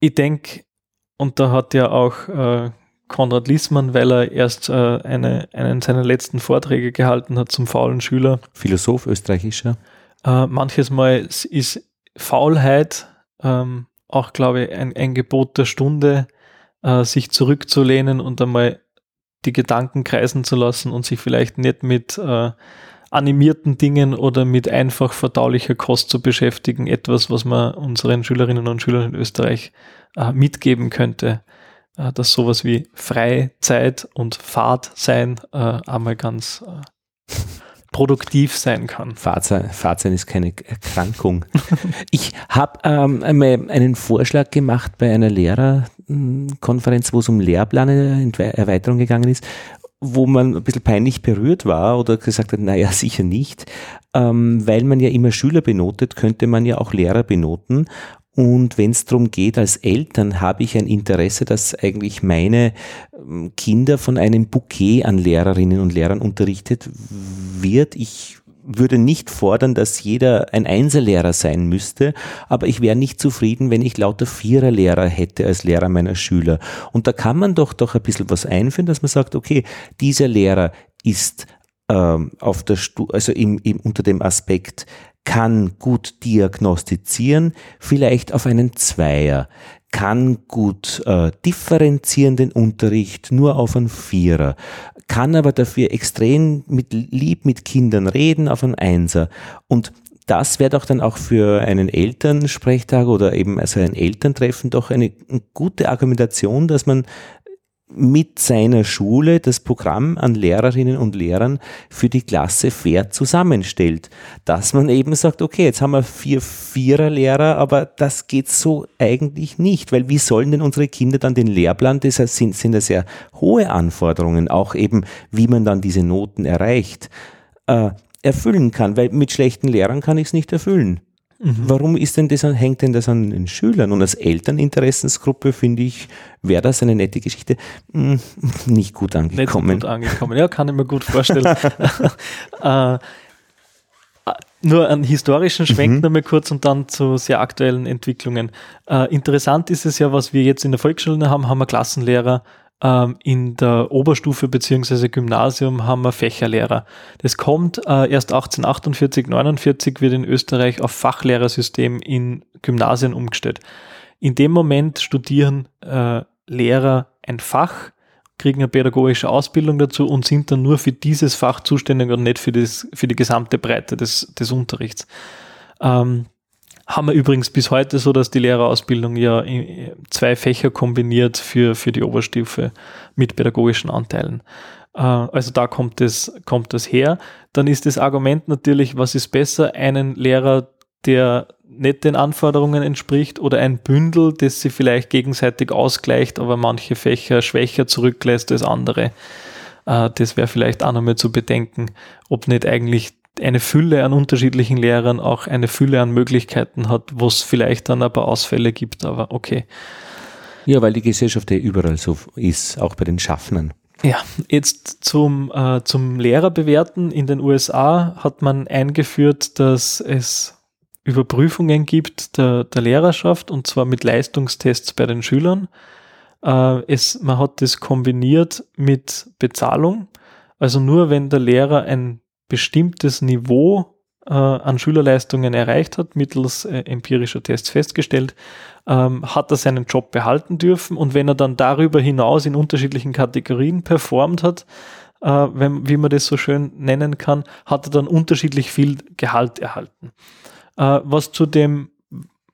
Speaker 2: Ich denke, und da hat ja auch äh, Konrad Liesmann, weil er erst äh, eine, einen seiner letzten Vorträge gehalten hat zum faulen Schüler.
Speaker 1: Philosoph österreichischer.
Speaker 2: Äh, manches Mal ist Faulheit ähm, auch, glaube ich, ein, ein Gebot der Stunde, äh, sich zurückzulehnen und einmal die Gedanken kreisen zu lassen und sich vielleicht nicht mit äh, animierten Dingen oder mit einfach verdaulicher Kost zu beschäftigen. Etwas, was man unseren Schülerinnen und Schülern in Österreich äh, mitgeben könnte. Äh, dass sowas wie Freizeit und Fahrt sein äh, einmal ganz äh, produktiv sein kann.
Speaker 1: Fahrzeug, Fahrzeug ist keine Erkrankung. ich habe ähm, einmal einen Vorschlag gemacht bei einer Lehrerkonferenz, wo es um Lehrplanerweiterung gegangen ist, wo man ein bisschen peinlich berührt war oder gesagt hat, naja, sicher nicht, ähm, weil man ja immer Schüler benotet, könnte man ja auch Lehrer benoten. Und wenn es darum geht, als Eltern habe ich ein Interesse, dass eigentlich meine ähm, Kinder von einem Bouquet an Lehrerinnen und Lehrern unterrichtet wird. Ich würde nicht fordern, dass jeder ein Einserlehrer sein müsste, aber ich wäre nicht zufrieden, wenn ich lauter Viererlehrer hätte als Lehrer meiner Schüler. Und da kann man doch doch ein bisschen was einführen, dass man sagt, okay, dieser Lehrer ist ähm, auf der Stu also im, im, unter dem Aspekt kann gut diagnostizieren, vielleicht auf einen Zweier, kann gut äh, differenzierenden Unterricht nur auf einen Vierer, kann aber dafür extrem mit, lieb mit Kindern reden auf einen Einser. Und das wäre doch dann auch für einen Elternsprechtag oder eben also ein Elterntreffen doch eine, eine gute Argumentation, dass man mit seiner Schule das Programm an Lehrerinnen und Lehrern für die Klasse fair zusammenstellt. Dass man eben sagt, okay, jetzt haben wir vier Viererlehrer, aber das geht so eigentlich nicht, weil wie sollen denn unsere Kinder dann den Lehrplan, das sind, sind ja sehr hohe Anforderungen, auch eben, wie man dann diese Noten erreicht, äh, erfüllen kann, weil mit schlechten Lehrern kann ich es nicht erfüllen. Mhm. Warum ist denn das, hängt denn das an den Schülern? Und als Elterninteressensgruppe finde ich, wäre das eine nette Geschichte. Hm, nicht gut angekommen. Nicht
Speaker 2: gut angekommen, ja, kann ich mir gut vorstellen. äh, äh, nur einen historischen Schwenk mhm. nochmal kurz und dann zu sehr aktuellen Entwicklungen. Äh, interessant ist es ja, was wir jetzt in der Volksschule haben, haben wir Klassenlehrer, in der Oberstufe beziehungsweise Gymnasium haben wir Fächerlehrer. Das kommt äh, erst 1848, 49 wird in Österreich auf Fachlehrersystem in Gymnasien umgestellt. In dem Moment studieren äh, Lehrer ein Fach, kriegen eine pädagogische Ausbildung dazu und sind dann nur für dieses Fach zuständig und nicht für, das, für die gesamte Breite des, des Unterrichts. Ähm, haben wir übrigens bis heute so, dass die Lehrerausbildung ja zwei Fächer kombiniert für, für die Oberstufe mit pädagogischen Anteilen. Äh, also da kommt es, kommt das her. Dann ist das Argument natürlich, was ist besser, einen Lehrer, der nicht den Anforderungen entspricht oder ein Bündel, das sie vielleicht gegenseitig ausgleicht, aber manche Fächer schwächer zurücklässt als andere. Äh, das wäre vielleicht auch nochmal zu bedenken, ob nicht eigentlich eine Fülle an unterschiedlichen Lehrern auch eine Fülle an Möglichkeiten hat, wo es vielleicht dann ein paar Ausfälle gibt, aber okay.
Speaker 1: Ja, weil die Gesellschaft ja überall so ist, auch bei den Schaffnern.
Speaker 2: Ja, jetzt zum, äh, zum Lehrerbewerten. In den USA hat man eingeführt, dass es Überprüfungen gibt der, der Lehrerschaft und zwar mit Leistungstests bei den Schülern. Äh, es, man hat das kombiniert mit Bezahlung. Also nur wenn der Lehrer ein bestimmtes Niveau äh, an Schülerleistungen erreicht hat, mittels äh, empirischer Tests festgestellt, ähm, hat er seinen Job behalten dürfen und wenn er dann darüber hinaus in unterschiedlichen Kategorien performt hat, äh, wenn, wie man das so schön nennen kann, hat er dann unterschiedlich viel Gehalt erhalten. Äh, was zu dem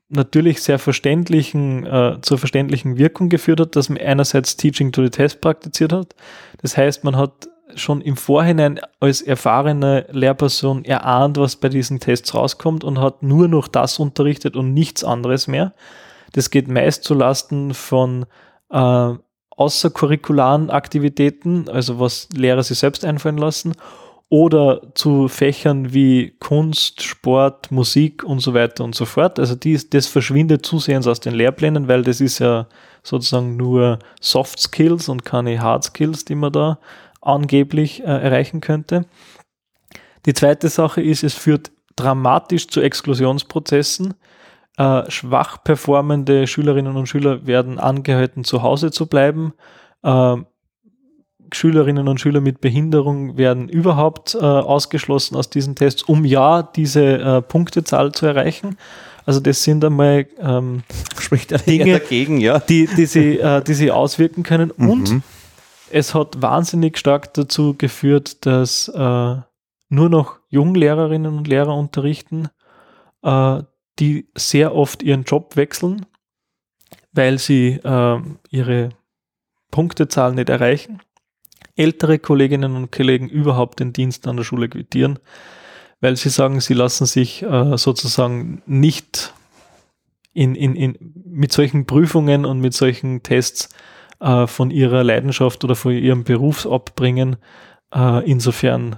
Speaker 2: natürlich sehr verständlichen, äh, zur verständlichen Wirkung geführt hat, dass man einerseits Teaching to the Test praktiziert hat. Das heißt, man hat schon im Vorhinein als erfahrene Lehrperson erahnt, was bei diesen Tests rauskommt und hat nur noch das unterrichtet und nichts anderes mehr. Das geht meist zu Lasten von äh, außercurricularen Aktivitäten, also was Lehrer sich selbst einfallen lassen, oder zu Fächern wie Kunst, Sport, Musik und so weiter und so fort. Also dies, das verschwindet zusehends aus den Lehrplänen, weil das ist ja sozusagen nur Soft Skills und keine Hard Skills, die man da angeblich äh, erreichen könnte. Die zweite Sache ist, es führt dramatisch zu Exklusionsprozessen. Äh, schwach performende Schülerinnen und Schüler werden angehalten, zu Hause zu bleiben. Äh, Schülerinnen und Schüler mit Behinderung werden überhaupt äh, ausgeschlossen aus diesen Tests, um ja diese äh, Punktezahl zu erreichen. Also das sind einmal ähm,
Speaker 1: Dinge dagegen, ja.
Speaker 2: die, die, sie, äh, die sie auswirken können. Mhm. Und es hat wahnsinnig stark dazu geführt, dass äh, nur noch Junglehrerinnen und Lehrer unterrichten, äh, die sehr oft ihren Job wechseln, weil sie äh, ihre Punktezahl nicht erreichen, ältere Kolleginnen und Kollegen überhaupt den Dienst an der Schule quittieren, weil sie sagen, sie lassen sich äh, sozusagen nicht in, in, in, mit solchen Prüfungen und mit solchen Tests äh, von ihrer Leidenschaft oder von ihrem Beruf abbringen. Äh, insofern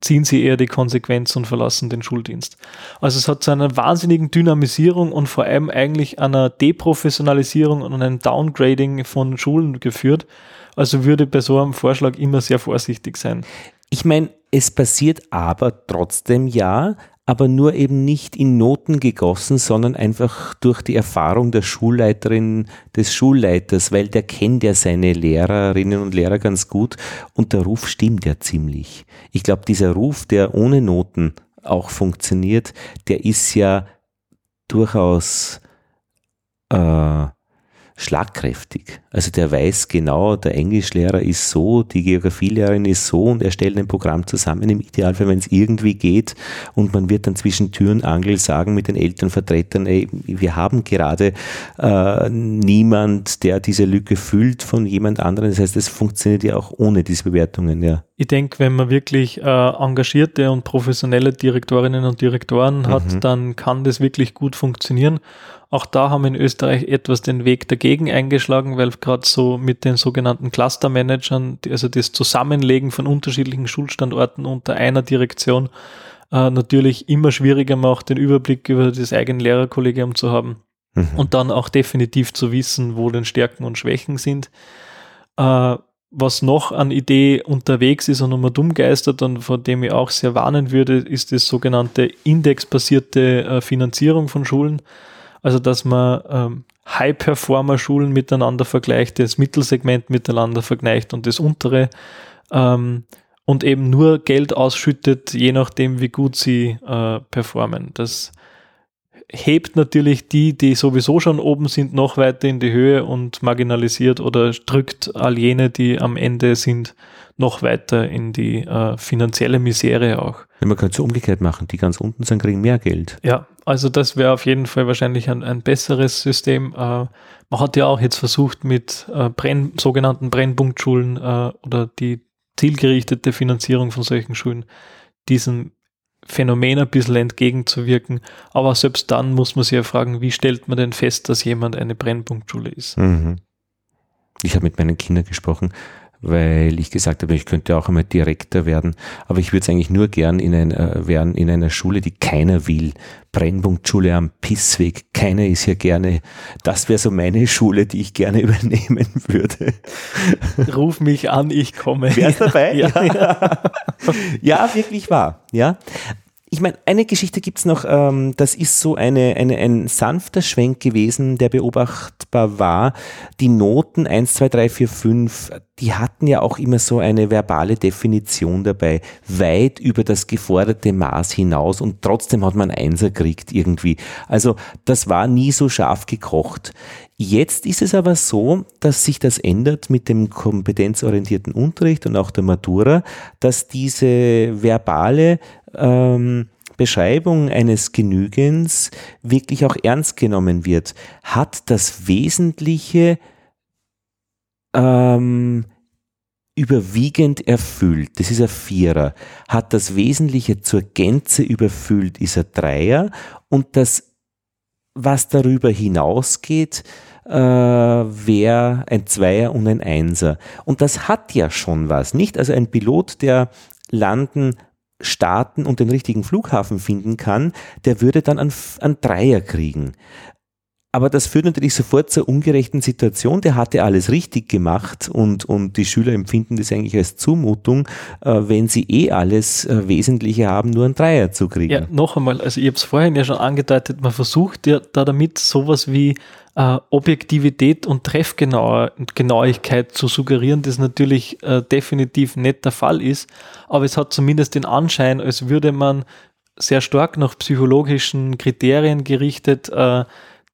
Speaker 2: ziehen sie eher die Konsequenz und verlassen den Schuldienst. Also es hat zu einer wahnsinnigen Dynamisierung und vor allem eigentlich einer Deprofessionalisierung und einem Downgrading von Schulen geführt. Also würde bei so einem Vorschlag immer sehr vorsichtig sein.
Speaker 1: Ich meine, es passiert aber trotzdem ja, aber nur eben nicht in Noten gegossen, sondern einfach durch die Erfahrung der Schulleiterin, des Schulleiters, weil der kennt ja seine Lehrerinnen und Lehrer ganz gut und der Ruf stimmt ja ziemlich. Ich glaube, dieser Ruf, der ohne Noten auch funktioniert, der ist ja durchaus äh, schlagkräftig. Also der weiß genau, der Englischlehrer ist so, die Geografielehrerin ist so und er stellt ein Programm zusammen, im Idealfall, wenn es irgendwie geht und man wird dann zwischen Tür und Angel sagen mit den Elternvertretern, ey, wir haben gerade äh, niemand, der diese Lücke füllt von jemand anderem. Das heißt, es funktioniert ja auch ohne diese Bewertungen, ja.
Speaker 2: Ich denke, wenn man wirklich äh, engagierte und professionelle Direktorinnen und Direktoren hat, mhm. dann kann das wirklich gut funktionieren. Auch da haben wir in Österreich etwas den Weg dagegen eingeschlagen, weil gerade so mit den sogenannten Clustermanagern, also das Zusammenlegen von unterschiedlichen Schulstandorten unter einer Direktion, äh, natürlich immer schwieriger macht, den Überblick über das eigene Lehrerkollegium zu haben mhm. und dann auch definitiv zu wissen, wo denn Stärken und Schwächen sind. Äh, was noch an Idee unterwegs ist und immer dumm geistert und vor dem ich auch sehr warnen würde, ist das sogenannte indexbasierte äh, Finanzierung von Schulen. Also, dass man ähm, High-Performer-Schulen miteinander vergleicht, das Mittelsegment miteinander vergleicht und das untere ähm, und eben nur Geld ausschüttet, je nachdem, wie gut sie äh, performen. Das hebt natürlich die, die sowieso schon oben sind, noch weiter in die Höhe und marginalisiert oder drückt all jene, die am Ende sind, noch weiter in die äh, finanzielle Misere auch.
Speaker 1: Man könnte es umgekehrt machen, die ganz unten sind, kriegen mehr Geld.
Speaker 2: Ja, also das wäre auf jeden Fall wahrscheinlich ein, ein besseres System. Äh, man hat ja auch jetzt versucht mit äh, Brenn, sogenannten Brennpunktschulen äh, oder die zielgerichtete Finanzierung von solchen Schulen diesem Phänomen ein bisschen entgegenzuwirken. Aber selbst dann muss man sich ja fragen, wie stellt man denn fest, dass jemand eine Brennpunktschule ist? Mhm.
Speaker 1: Ich habe mit meinen Kindern gesprochen weil ich gesagt habe, ich könnte auch einmal Direktor werden, aber ich würde es eigentlich nur gern in, ein, äh, werden in einer Schule, die keiner will. Brennpunktschule am Pissweg, keiner ist hier gerne. Das wäre so meine Schule, die ich gerne übernehmen würde.
Speaker 2: Ruf mich an, ich komme.
Speaker 1: Wär's dabei? Ja, ja. ja wirklich wahr. Ja, ich meine, eine Geschichte gibt's noch, ähm, das ist so eine, eine, ein sanfter Schwenk gewesen, der beobachtbar war. Die Noten 1, 2, 3, 4, 5, die hatten ja auch immer so eine verbale Definition dabei, weit über das geforderte Maß hinaus und trotzdem hat man Einser gekriegt irgendwie. Also das war nie so scharf gekocht. Jetzt ist es aber so, dass sich das ändert mit dem kompetenzorientierten Unterricht und auch der Matura, dass diese verbale ähm, Beschreibung eines Genügens wirklich auch ernst genommen wird, hat das Wesentliche ähm, überwiegend erfüllt, das ist ein Vierer, hat das Wesentliche zur Gänze überfüllt, ist ein Dreier. Und das, was darüber hinausgeht, äh, wäre ein Zweier und ein Einser. Und das hat ja schon was, nicht? Also ein Pilot, der landen starten und den richtigen Flughafen finden kann, der würde dann einen, einen Dreier kriegen. Aber das führt natürlich sofort zur ungerechten Situation. Der hatte alles richtig gemacht und, und die Schüler empfinden das eigentlich als Zumutung, äh, wenn sie eh alles äh, Wesentliche haben, nur einen Dreier zu kriegen.
Speaker 2: Ja, noch einmal, also ich habe es vorhin ja schon angedeutet, man versucht ja da damit sowas wie äh, Objektivität und Treffgenauigkeit zu suggerieren, das natürlich äh, definitiv nicht der Fall ist, aber es hat zumindest den Anschein, als würde man sehr stark nach psychologischen Kriterien gerichtet äh,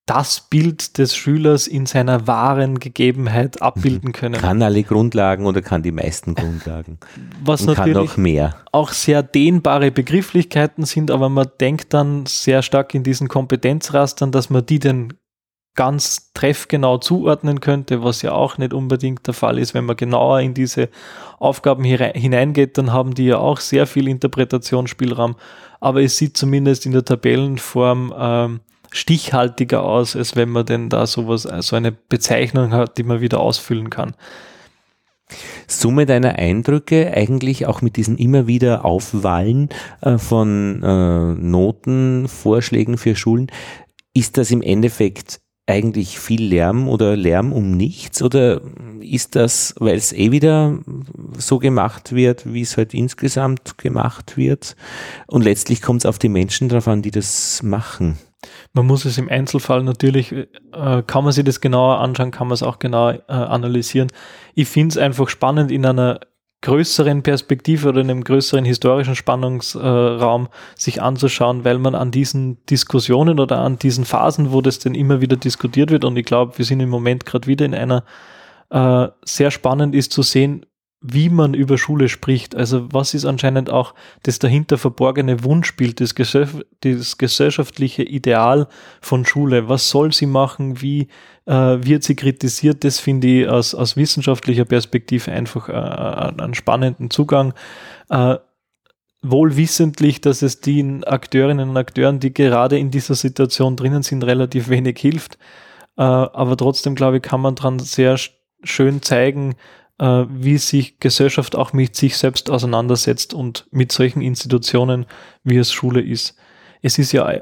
Speaker 2: das Bild des Schülers in seiner wahren Gegebenheit abbilden können.
Speaker 1: Kann alle Grundlagen oder kann die meisten Grundlagen.
Speaker 2: Was Und natürlich kann noch mehr. auch sehr dehnbare Begrifflichkeiten sind, aber man denkt dann sehr stark in diesen Kompetenzrastern, dass man die denn ganz treffgenau zuordnen könnte, was ja auch nicht unbedingt der Fall ist. Wenn man genauer in diese Aufgaben hineingeht, dann haben die ja auch sehr viel Interpretationsspielraum. Aber es sieht zumindest in der Tabellenform ähm, stichhaltiger aus, als wenn man denn da sowas, so also eine Bezeichnung hat, die man wieder ausfüllen kann.
Speaker 1: Summe deiner Eindrücke eigentlich auch mit diesen immer wieder Aufwallen äh, von äh, Notenvorschlägen für Schulen, ist das im Endeffekt eigentlich viel Lärm oder Lärm um nichts oder ist das, weil es eh wieder so gemacht wird, wie es halt insgesamt gemacht wird und letztlich kommt es auf die Menschen drauf an, die das machen?
Speaker 2: Man muss es im Einzelfall natürlich, äh, kann man sich das genauer anschauen, kann man es auch genauer äh, analysieren. Ich finde es einfach spannend in einer größeren Perspektive oder in einem größeren historischen Spannungsraum sich anzuschauen, weil man an diesen Diskussionen oder an diesen Phasen, wo das denn immer wieder diskutiert wird, und ich glaube, wir sind im Moment gerade wieder in einer äh, sehr spannend ist zu sehen, wie man über Schule spricht. Also was ist anscheinend auch das dahinter verborgene Wunschbild, das, das gesellschaftliche Ideal von Schule. Was soll sie machen? Wie äh, wird sie kritisiert? Das finde ich aus, aus wissenschaftlicher Perspektive einfach äh, einen spannenden Zugang. Äh, wohl wissentlich, dass es den Akteurinnen und Akteuren, die gerade in dieser Situation drinnen sind, relativ wenig hilft. Äh, aber trotzdem, glaube ich, kann man daran sehr schön zeigen, äh, wie sich Gesellschaft auch mit sich selbst auseinandersetzt und mit solchen Institutionen, wie es Schule ist. Es ist ja,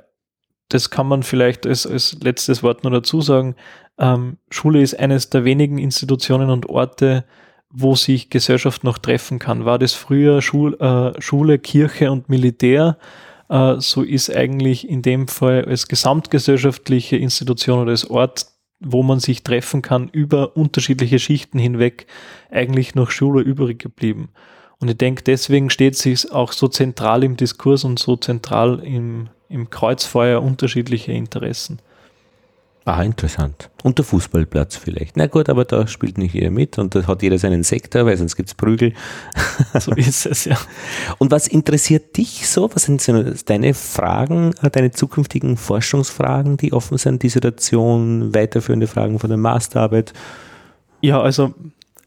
Speaker 2: das kann man vielleicht als, als letztes Wort nur dazu sagen, ähm, Schule ist eines der wenigen Institutionen und Orte, wo sich Gesellschaft noch treffen kann. War das früher Schul, äh, Schule, Kirche und Militär? Äh, so ist eigentlich in dem Fall als gesamtgesellschaftliche Institution oder als Ort wo man sich treffen kann über unterschiedliche Schichten hinweg, eigentlich noch Schule übrig geblieben. Und ich denke, deswegen steht sich auch so zentral im Diskurs und so zentral im, im Kreuzfeuer unterschiedliche Interessen.
Speaker 1: Ah, interessant. Und der Fußballplatz vielleicht. Na gut, aber da spielt nicht jeder mit und da hat jeder seinen Sektor, weil sonst gibt es Prügel.
Speaker 2: So ist es, ja.
Speaker 1: Und was interessiert dich so? Was sind so deine Fragen, äh, deine zukünftigen Forschungsfragen, die offen sind, Dissertation, weiterführende Fragen von der Masterarbeit?
Speaker 2: Ja, also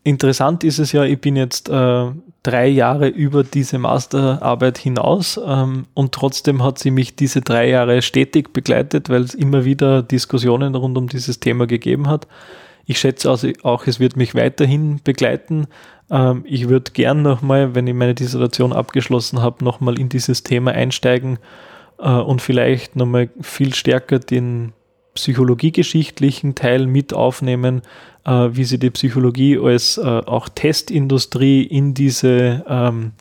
Speaker 2: Interessant ist es ja, ich bin jetzt äh, drei Jahre über diese Masterarbeit hinaus ähm, und trotzdem hat sie mich diese drei Jahre stetig begleitet, weil es immer wieder Diskussionen rund um dieses Thema gegeben hat. Ich schätze also auch, es wird mich weiterhin begleiten. Ähm, ich würde gern nochmal, wenn ich meine Dissertation abgeschlossen habe, nochmal in dieses Thema einsteigen äh, und vielleicht nochmal viel stärker den psychologiegeschichtlichen Teil mit aufnehmen, äh, wie sie die Psychologie als äh, auch Testindustrie in diese ähm,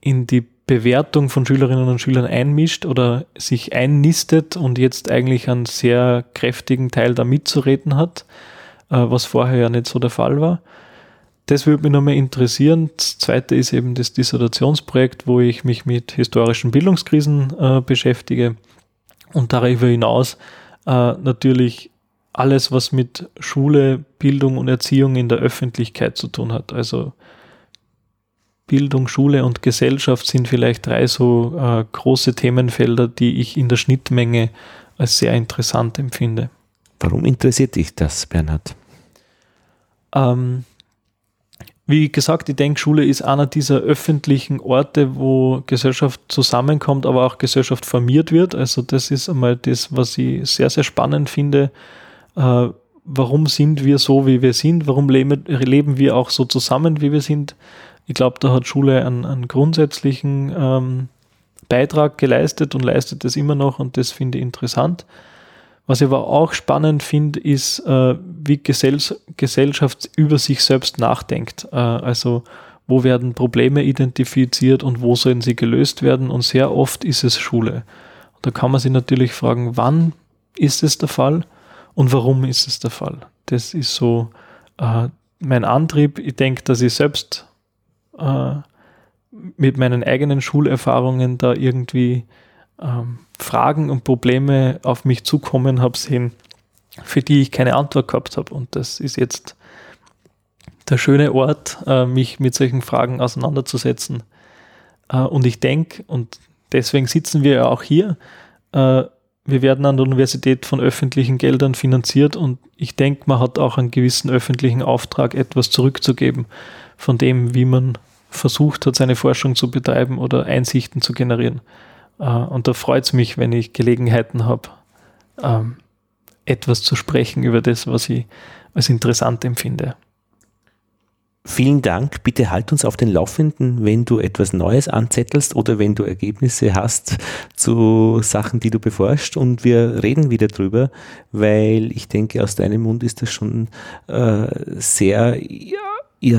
Speaker 2: in die Bewertung von Schülerinnen und Schülern einmischt oder sich einnistet und jetzt eigentlich einen sehr kräftigen Teil da mitzureden hat, äh, was vorher ja nicht so der Fall war. Das würde mich nochmal interessieren. Das zweite ist eben das Dissertationsprojekt, wo ich mich mit historischen Bildungskrisen äh, beschäftige und darüber hinaus äh, natürlich alles, was mit Schule, Bildung und Erziehung in der Öffentlichkeit zu tun hat. Also Bildung, Schule und Gesellschaft sind vielleicht drei so äh, große Themenfelder, die ich in der Schnittmenge als sehr interessant empfinde.
Speaker 1: Warum interessiert dich das, Bernhard?
Speaker 2: Ähm, wie gesagt, ich denke, Schule ist einer dieser öffentlichen Orte, wo Gesellschaft zusammenkommt, aber auch Gesellschaft formiert wird. Also das ist einmal das, was ich sehr, sehr spannend finde. Äh, warum sind wir so, wie wir sind? Warum leben, leben wir auch so zusammen, wie wir sind? Ich glaube, da hat Schule einen, einen grundsätzlichen ähm, Beitrag geleistet und leistet es immer noch und das finde ich interessant. Was ich aber auch spannend finde, ist, äh, wie Gesell Gesellschaft über sich selbst nachdenkt. Äh, also wo werden Probleme identifiziert und wo sollen sie gelöst werden? Und sehr oft ist es Schule. Da kann man sich natürlich fragen, wann ist es der Fall und warum ist es der Fall? Das ist so äh, mein Antrieb. Ich denke, dass ich selbst äh, mit meinen eigenen Schulerfahrungen da irgendwie ähm, Fragen und Probleme auf mich zukommen habe sehen, für die ich keine Antwort gehabt habe. Und das ist jetzt der schöne Ort, äh, mich mit solchen Fragen auseinanderzusetzen. Äh, und ich denke, und deswegen sitzen wir ja auch hier, äh, wir werden an der Universität von öffentlichen Geldern finanziert und ich denke, man hat auch einen gewissen öffentlichen Auftrag, etwas zurückzugeben von dem, wie man versucht hat, seine Forschung zu betreiben oder Einsichten zu generieren. Äh, und da freut es mich, wenn ich Gelegenheiten habe, ähm, etwas zu sprechen über das, was ich als interessant empfinde.
Speaker 1: Vielen Dank. Bitte halt uns auf den Laufenden, wenn du etwas Neues anzettelst oder wenn du Ergebnisse hast zu Sachen, die du beforscht. Und wir reden wieder drüber, weil ich denke, aus deinem Mund ist das schon äh, sehr ja,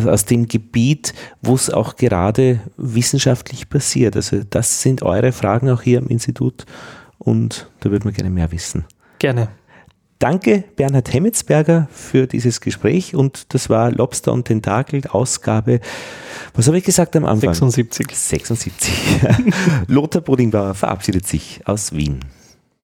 Speaker 1: aus dem Gebiet, wo es auch gerade wissenschaftlich passiert. Also das sind eure Fragen auch hier am Institut und da würde man gerne mehr wissen.
Speaker 2: Gerne.
Speaker 1: Danke Bernhard Hemmetsberger für dieses Gespräch und das war Lobster und Tentakel, Ausgabe, was habe ich gesagt am Anfang?
Speaker 2: 76.
Speaker 1: 76. Lothar Bodingbauer verabschiedet sich aus Wien.